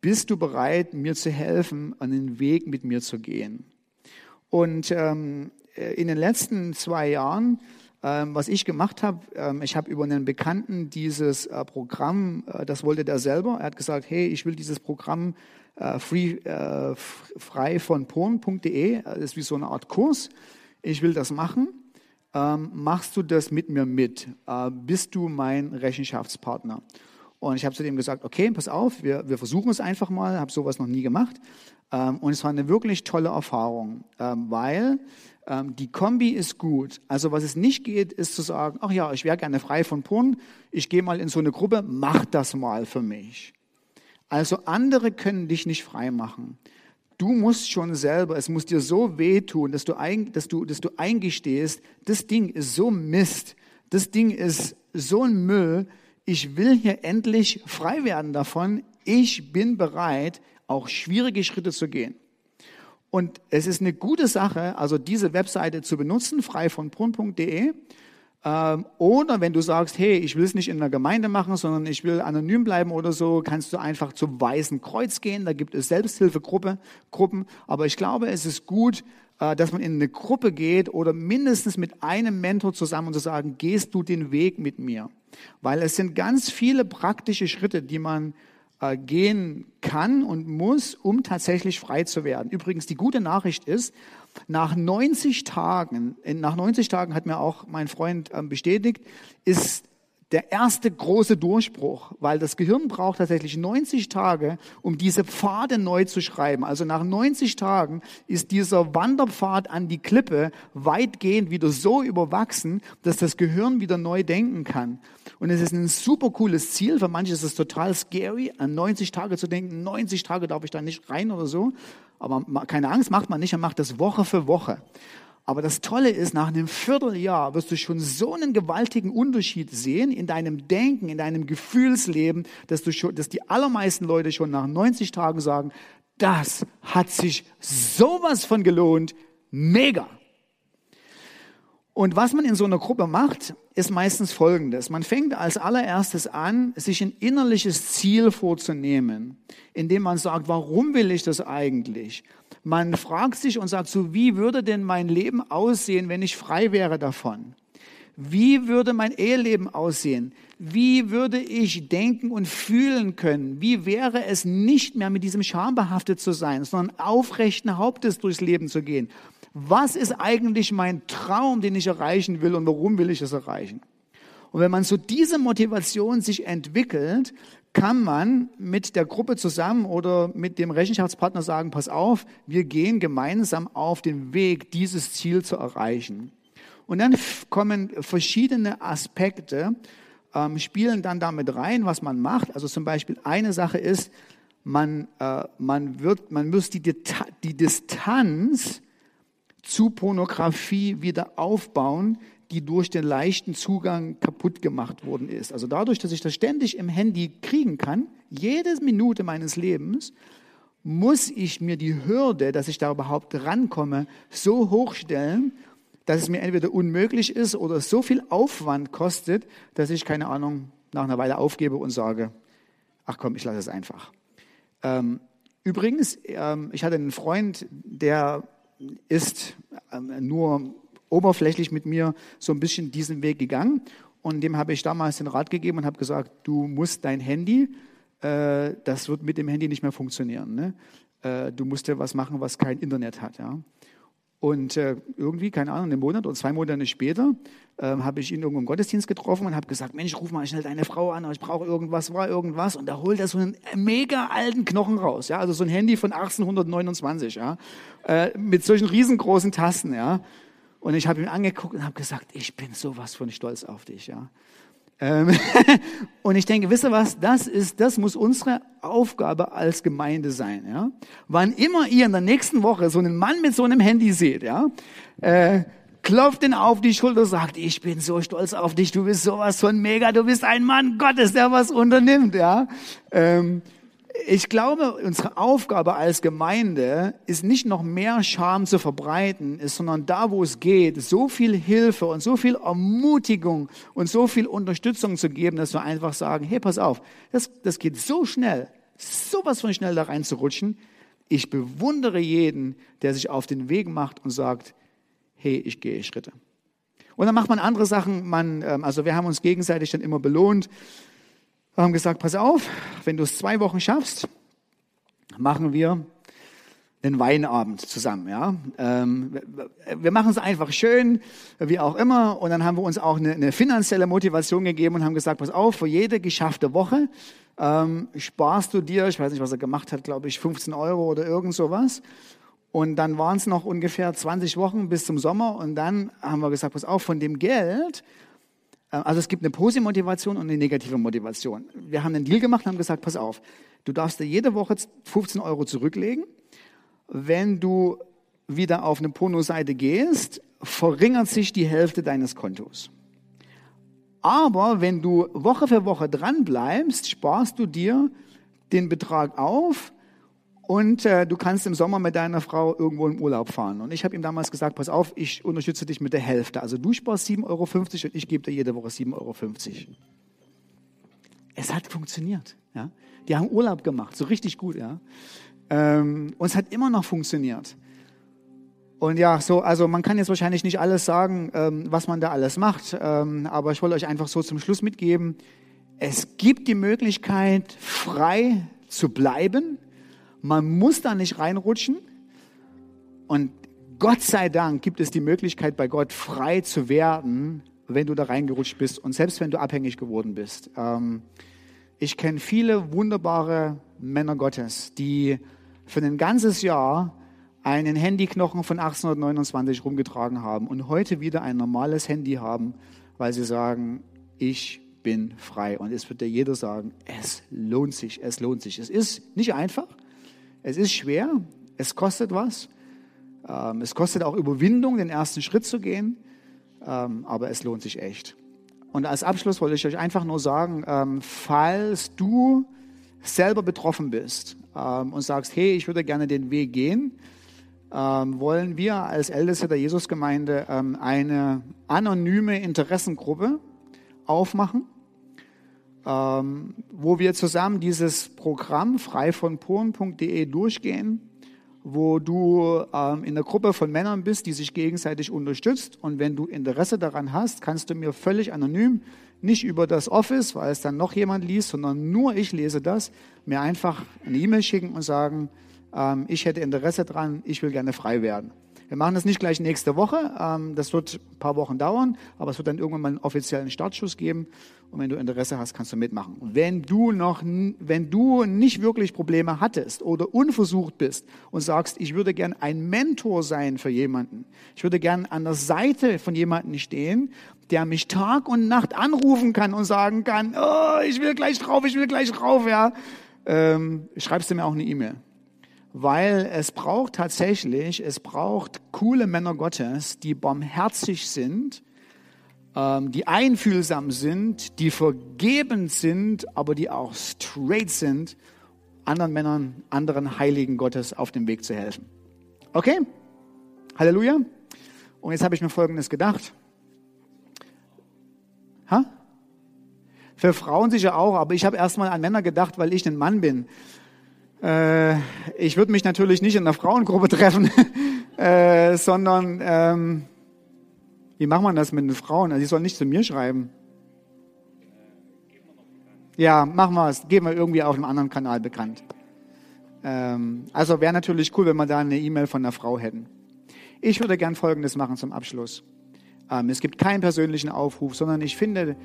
Bist du bereit, mir zu helfen, einen Weg mit mir zu gehen? Und ähm, in den letzten zwei Jahren ähm, was ich gemacht habe, ähm, ich habe über einen Bekannten dieses äh, Programm, äh, das wollte der selber. Er hat gesagt, hey, ich will dieses Programm äh, free, frei von porn.de, das ist wie so eine Art Kurs. Ich will das machen. Ähm, machst du das mit mir mit? bist du mein Rechenschaftspartner? Und ich habe zu dem gesagt, okay, pass auf, wir, wir versuchen es einfach mal, habe sowas noch nie gemacht. und es war eine wirklich tolle Erfahrung, weil Ähm, die Kombi ist gut. Also was es nicht geht, ist zu sagen, ach ja, ich wäre gerne frei von Porn, ich gehe mal in so eine Gruppe, mach das mal für mich. Also andere können dich nicht frei machen. Du musst schon selber, es muss dir so wehtun, dass du, ein, dass, du, dass du eingestehst, das Ding ist so Mist, das Ding ist so ein Müll, ich will hier endlich frei werden davon, ich bin bereit, auch schwierige Schritte zu gehen. Und es ist eine gute Sache, also diese Webseite zu benutzen, frei von brunn.de. Ähm, oder wenn du sagst, hey, ich will es nicht in der Gemeinde machen, sondern ich will anonym bleiben oder so, kannst du einfach zum Weißen Kreuz gehen. Da gibt es Selbsthilfegruppen. Gruppen. Aber ich glaube, es ist gut, äh, dass man in eine Gruppe geht oder mindestens mit einem Mentor zusammen und zu sagen, gehst du den Weg mit mir? Weil es sind ganz viele praktische Schritte, die man gehen kann und muss, um tatsächlich frei zu werden. Übrigens, die gute Nachricht ist, nach 90 Tagen, nach 90 Tagen hat mir auch mein Freund ähm, bestätigt, ist der erste große Durchbruch, weil das Gehirn braucht tatsächlich 90 Tage, um diese Pfade neu zu schreiben. Also nach 90 Tagen ist dieser Wanderpfad an die Klippe weitgehend wieder so überwachsen, dass das Gehirn wieder neu denken kann. Und es ist ein super cooles Ziel. Für manche ist es total scary, an 90 Tage zu denken. 90 Tage darf ich da nicht rein oder so. Aber keine Angst, macht man nicht. Man macht das Woche für Woche. Aber das Tolle ist, nach einem Vierteljahr wirst du schon so einen gewaltigen Unterschied sehen in deinem Denken, in deinem Gefühlsleben, dass, du schon, dass die allermeisten Leute schon nach 90 Tagen sagen, das hat sich sowas von gelohnt. Mega. Und was man in so einer Gruppe macht, ist meistens Folgendes. Man fängt als allererstes an, sich ein innerliches Ziel vorzunehmen, indem man sagt, warum will ich das eigentlich? Man fragt sich und sagt so, wie würde denn mein Leben aussehen, wenn ich frei wäre davon? Wie würde mein Eheleben aussehen? Wie würde ich denken und fühlen können? Wie wäre es nicht mehr mit diesem Scham behaftet zu sein, sondern aufrechten Hauptes durchs Leben zu gehen? Was ist eigentlich mein Traum, den ich erreichen will und warum will ich es erreichen? Und wenn man so diese Motivation sich entwickelt, kann man mit der Gruppe zusammen oder mit dem Rechenschaftspartner sagen, pass auf, wir gehen gemeinsam auf den Weg, dieses Ziel zu erreichen. Und dann kommen verschiedene Aspekte, ähm, spielen dann damit rein, was man macht. Also zum Beispiel eine Sache ist, man, äh, man, wird, man muss die, die Distanz zu Pornografie wieder aufbauen, die durch den leichten Zugang kaputt gemacht worden ist. Also dadurch, dass ich das ständig im Handy kriegen kann, jede Minute meines Lebens, muss ich mir die Hürde, dass ich da überhaupt rankomme, so hochstellen, dass es mir entweder unmöglich ist oder so viel Aufwand kostet, dass ich, keine Ahnung, nach einer Weile aufgebe und sage, ach komm, ich lasse es einfach. Ähm, übrigens, ähm, ich hatte einen Freund, der ist ähm, nur oberflächlich mit mir so ein bisschen diesen Weg gegangen. Und dem habe ich damals den Rat gegeben und habe gesagt, du musst dein Handy, äh, das wird mit dem Handy nicht mehr funktionieren. Ne? Äh, du musst ja was machen, was kein Internet hat. Ja? Und äh, irgendwie, keine Ahnung, einen Monat oder zwei Monate später äh, habe ich ihn irgendwo im Gottesdienst getroffen und habe gesagt, Mensch, ruf mal schnell deine Frau an, ich brauche irgendwas, war irgendwas. Und da holt er so einen mega alten Knochen raus, ja, also so ein Handy von 1829, ja, äh, mit solchen riesengroßen Tasten, ja. Und ich habe ihn angeguckt und habe gesagt, ich bin sowas von stolz auf dich, ja. Ähm, und ich denke, wisst ihr was, das ist, das muss unsere Aufgabe als Gemeinde sein, ja. Wann immer ihr in der nächsten Woche so einen Mann mit so einem Handy seht, ja, äh, klopft ihn auf die Schulter, sagt, ich bin so stolz auf dich, du bist sowas von mega, du bist ein Mann Gottes, der was unternimmt, ja. Ähm, ich glaube, unsere Aufgabe als Gemeinde ist nicht noch mehr Scham zu verbreiten, ist, sondern da, wo es geht, so viel Hilfe und so viel Ermutigung und so viel Unterstützung zu geben, dass wir einfach sagen, hey, pass auf, das, das geht so schnell, sowas von schnell da reinzurutschen. Ich bewundere jeden, der sich auf den Weg macht und sagt, hey, ich gehe Schritte. Und dann macht man andere Sachen. Man, ähm, also wir haben uns gegenseitig dann immer belohnt. Wir haben gesagt, pass auf, wenn du es zwei Wochen schaffst, machen wir einen Weinabend zusammen. Ja? Ähm, wir machen es einfach schön, wie auch immer. Und dann haben wir uns auch eine, eine, finanzielle Motivation gegeben und haben gesagt, pass auf, für jede geschaffte Woche ähm, sparst du dir, ich weiß nicht, was er gemacht hat, glaube ich, 15 Euro oder irgend sowas. Und dann waren es noch ungefähr 20 Wochen bis zum Sommer. Und dann haben wir gesagt, pass auf, von dem Geld, also es gibt eine positive Motivation und eine negative Motivation. Wir haben einen Deal gemacht und haben gesagt, pass auf, du darfst dir jede Woche 15 Euro zurücklegen. Wenn du wieder auf eine Pornoseite gehst, verringert sich die Hälfte deines Kontos. Aber wenn du Woche für Woche dran bleibst, sparst du dir den Betrag auf und äh, du kannst im Sommer mit deiner Frau irgendwo im Urlaub fahren. Und ich habe ihm damals gesagt, pass auf, ich unterstütze dich mit der Hälfte. Also du sparst 7,50 Euro und ich gebe dir jede Woche 7,50 Euro. Es hat funktioniert. Ja? Die haben Urlaub gemacht, so richtig gut. Ja? Ähm, und es hat immer noch funktioniert. Und ja, so, also man kann jetzt wahrscheinlich nicht alles sagen, ähm, was man da alles macht, ähm, aber ich wollte euch einfach so zum Schluss mitgeben, es gibt die Möglichkeit, frei zu bleiben. Man muss da nicht reinrutschen. Und Gott sei Dank gibt es die Möglichkeit, bei Gott frei zu werden, wenn du da reingerutscht bist und selbst wenn du abhängig geworden bist. Ähm, ich kenne viele wunderbare Männer Gottes, die für ein ganzes Jahr einen Handyknochen von 1829 rumgetragen haben und heute wieder ein normales Handy haben, weil sie sagen, ich bin frei. Und es wird dir jeder sagen, es lohnt sich, es lohnt sich. Es ist nicht einfach, es ist schwer, es kostet was. Ähm, es kostet auch Überwindung, den ersten Schritt zu gehen, ähm, aber es lohnt sich echt. Und als Abschluss wollte ich euch einfach nur sagen, ähm, falls du selber betroffen bist und sagst, hey, ich würde gerne den Weg gehen, wollen wir als Älteste der Jesusgemeinde eine anonyme Interessengruppe aufmachen, ähm, wo wir zusammen dieses Programm frei von Poren.de durchgehen, wo du ähm, in der Gruppe von Männern bist, die sich gegenseitig unterstützt. Und wenn du Interesse daran hast, kannst du mir völlig anonym, nicht über das Office, weil es dann noch jemand liest, sondern nur ich lese das, mir einfach eine E-Mail schicken und sagen, ähm, ich hätte Interesse dran, ich will gerne frei werden. Wir machen das nicht gleich nächste Woche, ähm, das wird ein paar Wochen dauern, aber es wird dann irgendwann mal einen offiziellen Startschuss geben. Und wenn du Interesse hast, kannst du mitmachen. Und wenn du noch, wenn du nicht wirklich Probleme hattest oder unversucht bist und sagst, ich würde gern ein Mentor sein für jemanden, ich würde gern an der Seite von jemandem stehen, der mich Tag und Nacht anrufen kann und sagen kann, oh, ich will gleich drauf, ich will gleich drauf, ja, ähm, schreibst du mir auch eine E-Mail weil es braucht tatsächlich, es braucht coole Männer Gottes, die barmherzig sind, ähm, die einfühlsam sind, die vergebend sind, aber die auch straight sind, anderen Männern, anderen Heiligen Gottes auf dem Weg zu helfen. Okay? Halleluja. Und jetzt habe ich mir Folgendes gedacht. Ha? Für Frauen sicher auch, aber ich habe erstmal an Männer gedacht, weil ich ein Mann bin. Äh, ich würde mich natürlich nicht in einer Frauengruppe treffen, äh, sondern ähm, wie macht man das mit den Frauen? Also die sollen nicht zu mir schreiben. Ja, machen wir es. Geben wir irgendwie auf einem anderen Kanal bekannt. Ähm, also wäre natürlich cool, wenn wir da eine E-Mail von einer Frau hätten. Ich würde gern Folgendes machen zum Abschluss. Ähm, es gibt keinen persönlichen Aufruf, sondern ich finde,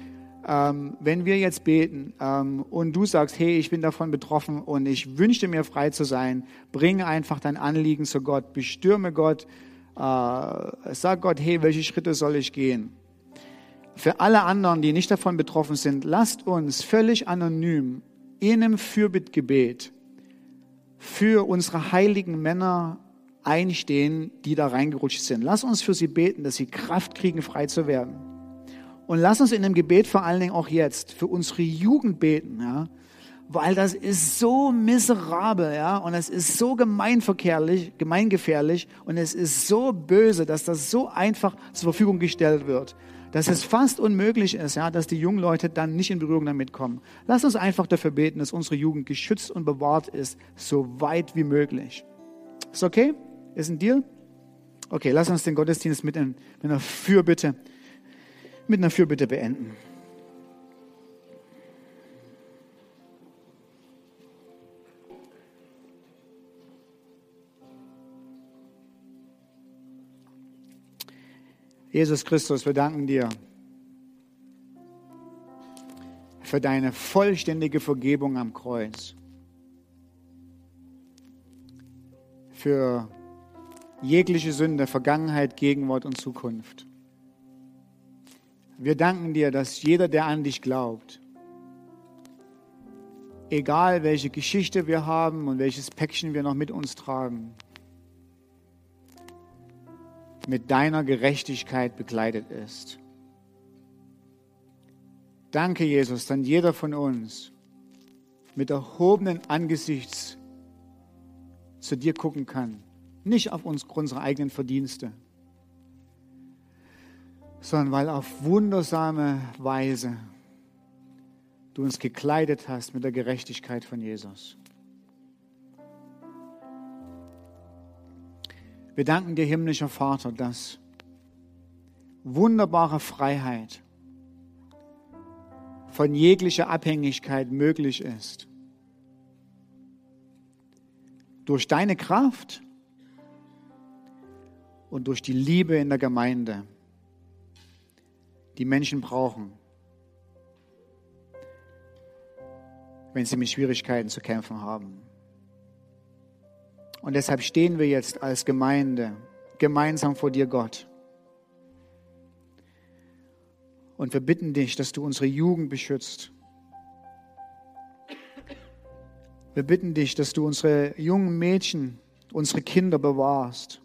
ähm, wenn wir jetzt beten ähm, und du sagst, hey, ich bin davon betroffen und ich wünschte mir frei zu sein, bringe einfach dein Anliegen zu Gott, bestürme Gott, äh, sag Gott, hey, welche Schritte soll ich gehen? Für alle anderen, die nicht davon betroffen sind, lasst uns völlig anonym in einem Fürbittgebet für unsere heiligen Männer einstehen, die da reingerutscht sind. Lass uns für sie beten, dass sie Kraft kriegen, frei zu werden. Und lass uns in dem Gebet vor allen Dingen auch jetzt für unsere Jugend beten, ja, weil das ist so miserabel, ja, und es ist so gemeinverkehrlich, gemeingefährlich und es ist so böse, dass das so einfach zur Verfügung gestellt wird, dass es fast unmöglich ist, ja, dass die jungen Leute dann nicht in Berührung damit kommen. Lass uns einfach dafür beten, dass unsere Jugend geschützt und bewahrt ist, so weit wie möglich. Ist okay? Ist ein Deal? Okay, lass uns den Gottesdienst mit, in, mit einer Fürbitte mit einer Fürbitte beenden. Jesus Christus, wir danken dir für deine vollständige Vergebung am Kreuz, für jegliche Sünde, Vergangenheit, Gegenwart und Zukunft. Wir danken dir, dass jeder, der an dich glaubt, egal welche Geschichte wir haben und welches Päckchen wir noch mit uns tragen, mit deiner Gerechtigkeit begleitet ist. Danke, Jesus, dann jeder von uns mit erhobenen Angesichts zu dir gucken kann. Nicht auf uns, unsere eigenen Verdienste, sondern weil auf wundersame Weise du uns gekleidet hast mit der Gerechtigkeit von Jesus. Wir danken dir, himmlischer Vater, dass wunderbare Freiheit von jeglicher Abhängigkeit möglich ist. Durch deine Kraft und durch die Liebe in der Gemeinde, die Menschen brauchen, wenn sie mit Schwierigkeiten zu kämpfen haben. Und deshalb stehen wir jetzt als Gemeinde gemeinsam vor dir, Gott. Und wir bitten dich, dass du unsere Jugend beschützt. Wir bitten dich, dass du unsere jungen Mädchen, unsere Kinder bewahrst.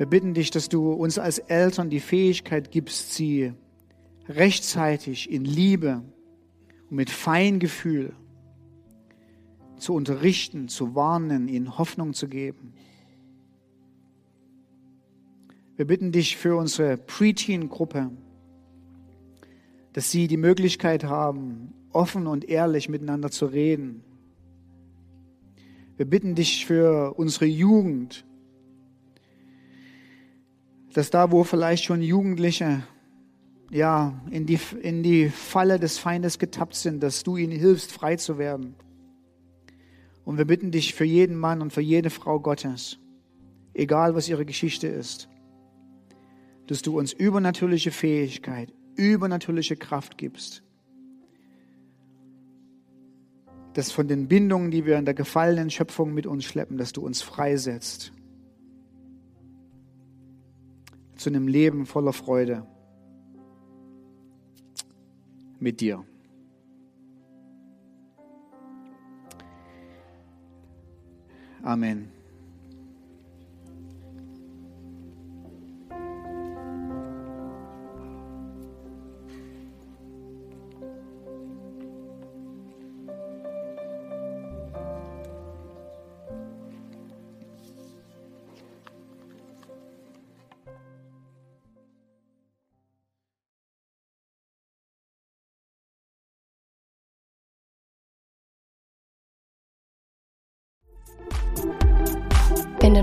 Wir bitten dich, dass du uns als Eltern die Fähigkeit gibst, sie rechtzeitig in Liebe und mit Feingefühl zu unterrichten, zu warnen, ihnen Hoffnung zu geben. Wir bitten dich für unsere Preteen-Gruppe, dass sie die Möglichkeit haben, offen und ehrlich miteinander zu reden. Wir bitten dich für unsere Jugend, dass da, wo vielleicht schon Jugendliche ja, in die, in die Falle des Feindes getappt sind, dass du ihnen hilfst, frei zu werden. Und wir bitten dich für jeden Mann und für jede Frau Gottes, egal was ihre Geschichte ist, dass du uns übernatürliche Fähigkeit, übernatürliche Kraft gibst, dass von den Bindungen, die wir in der gefallenen Schöpfung mit uns schleppen, dass du uns freisetzt zu einem Leben voller Freude mit dir. Amen.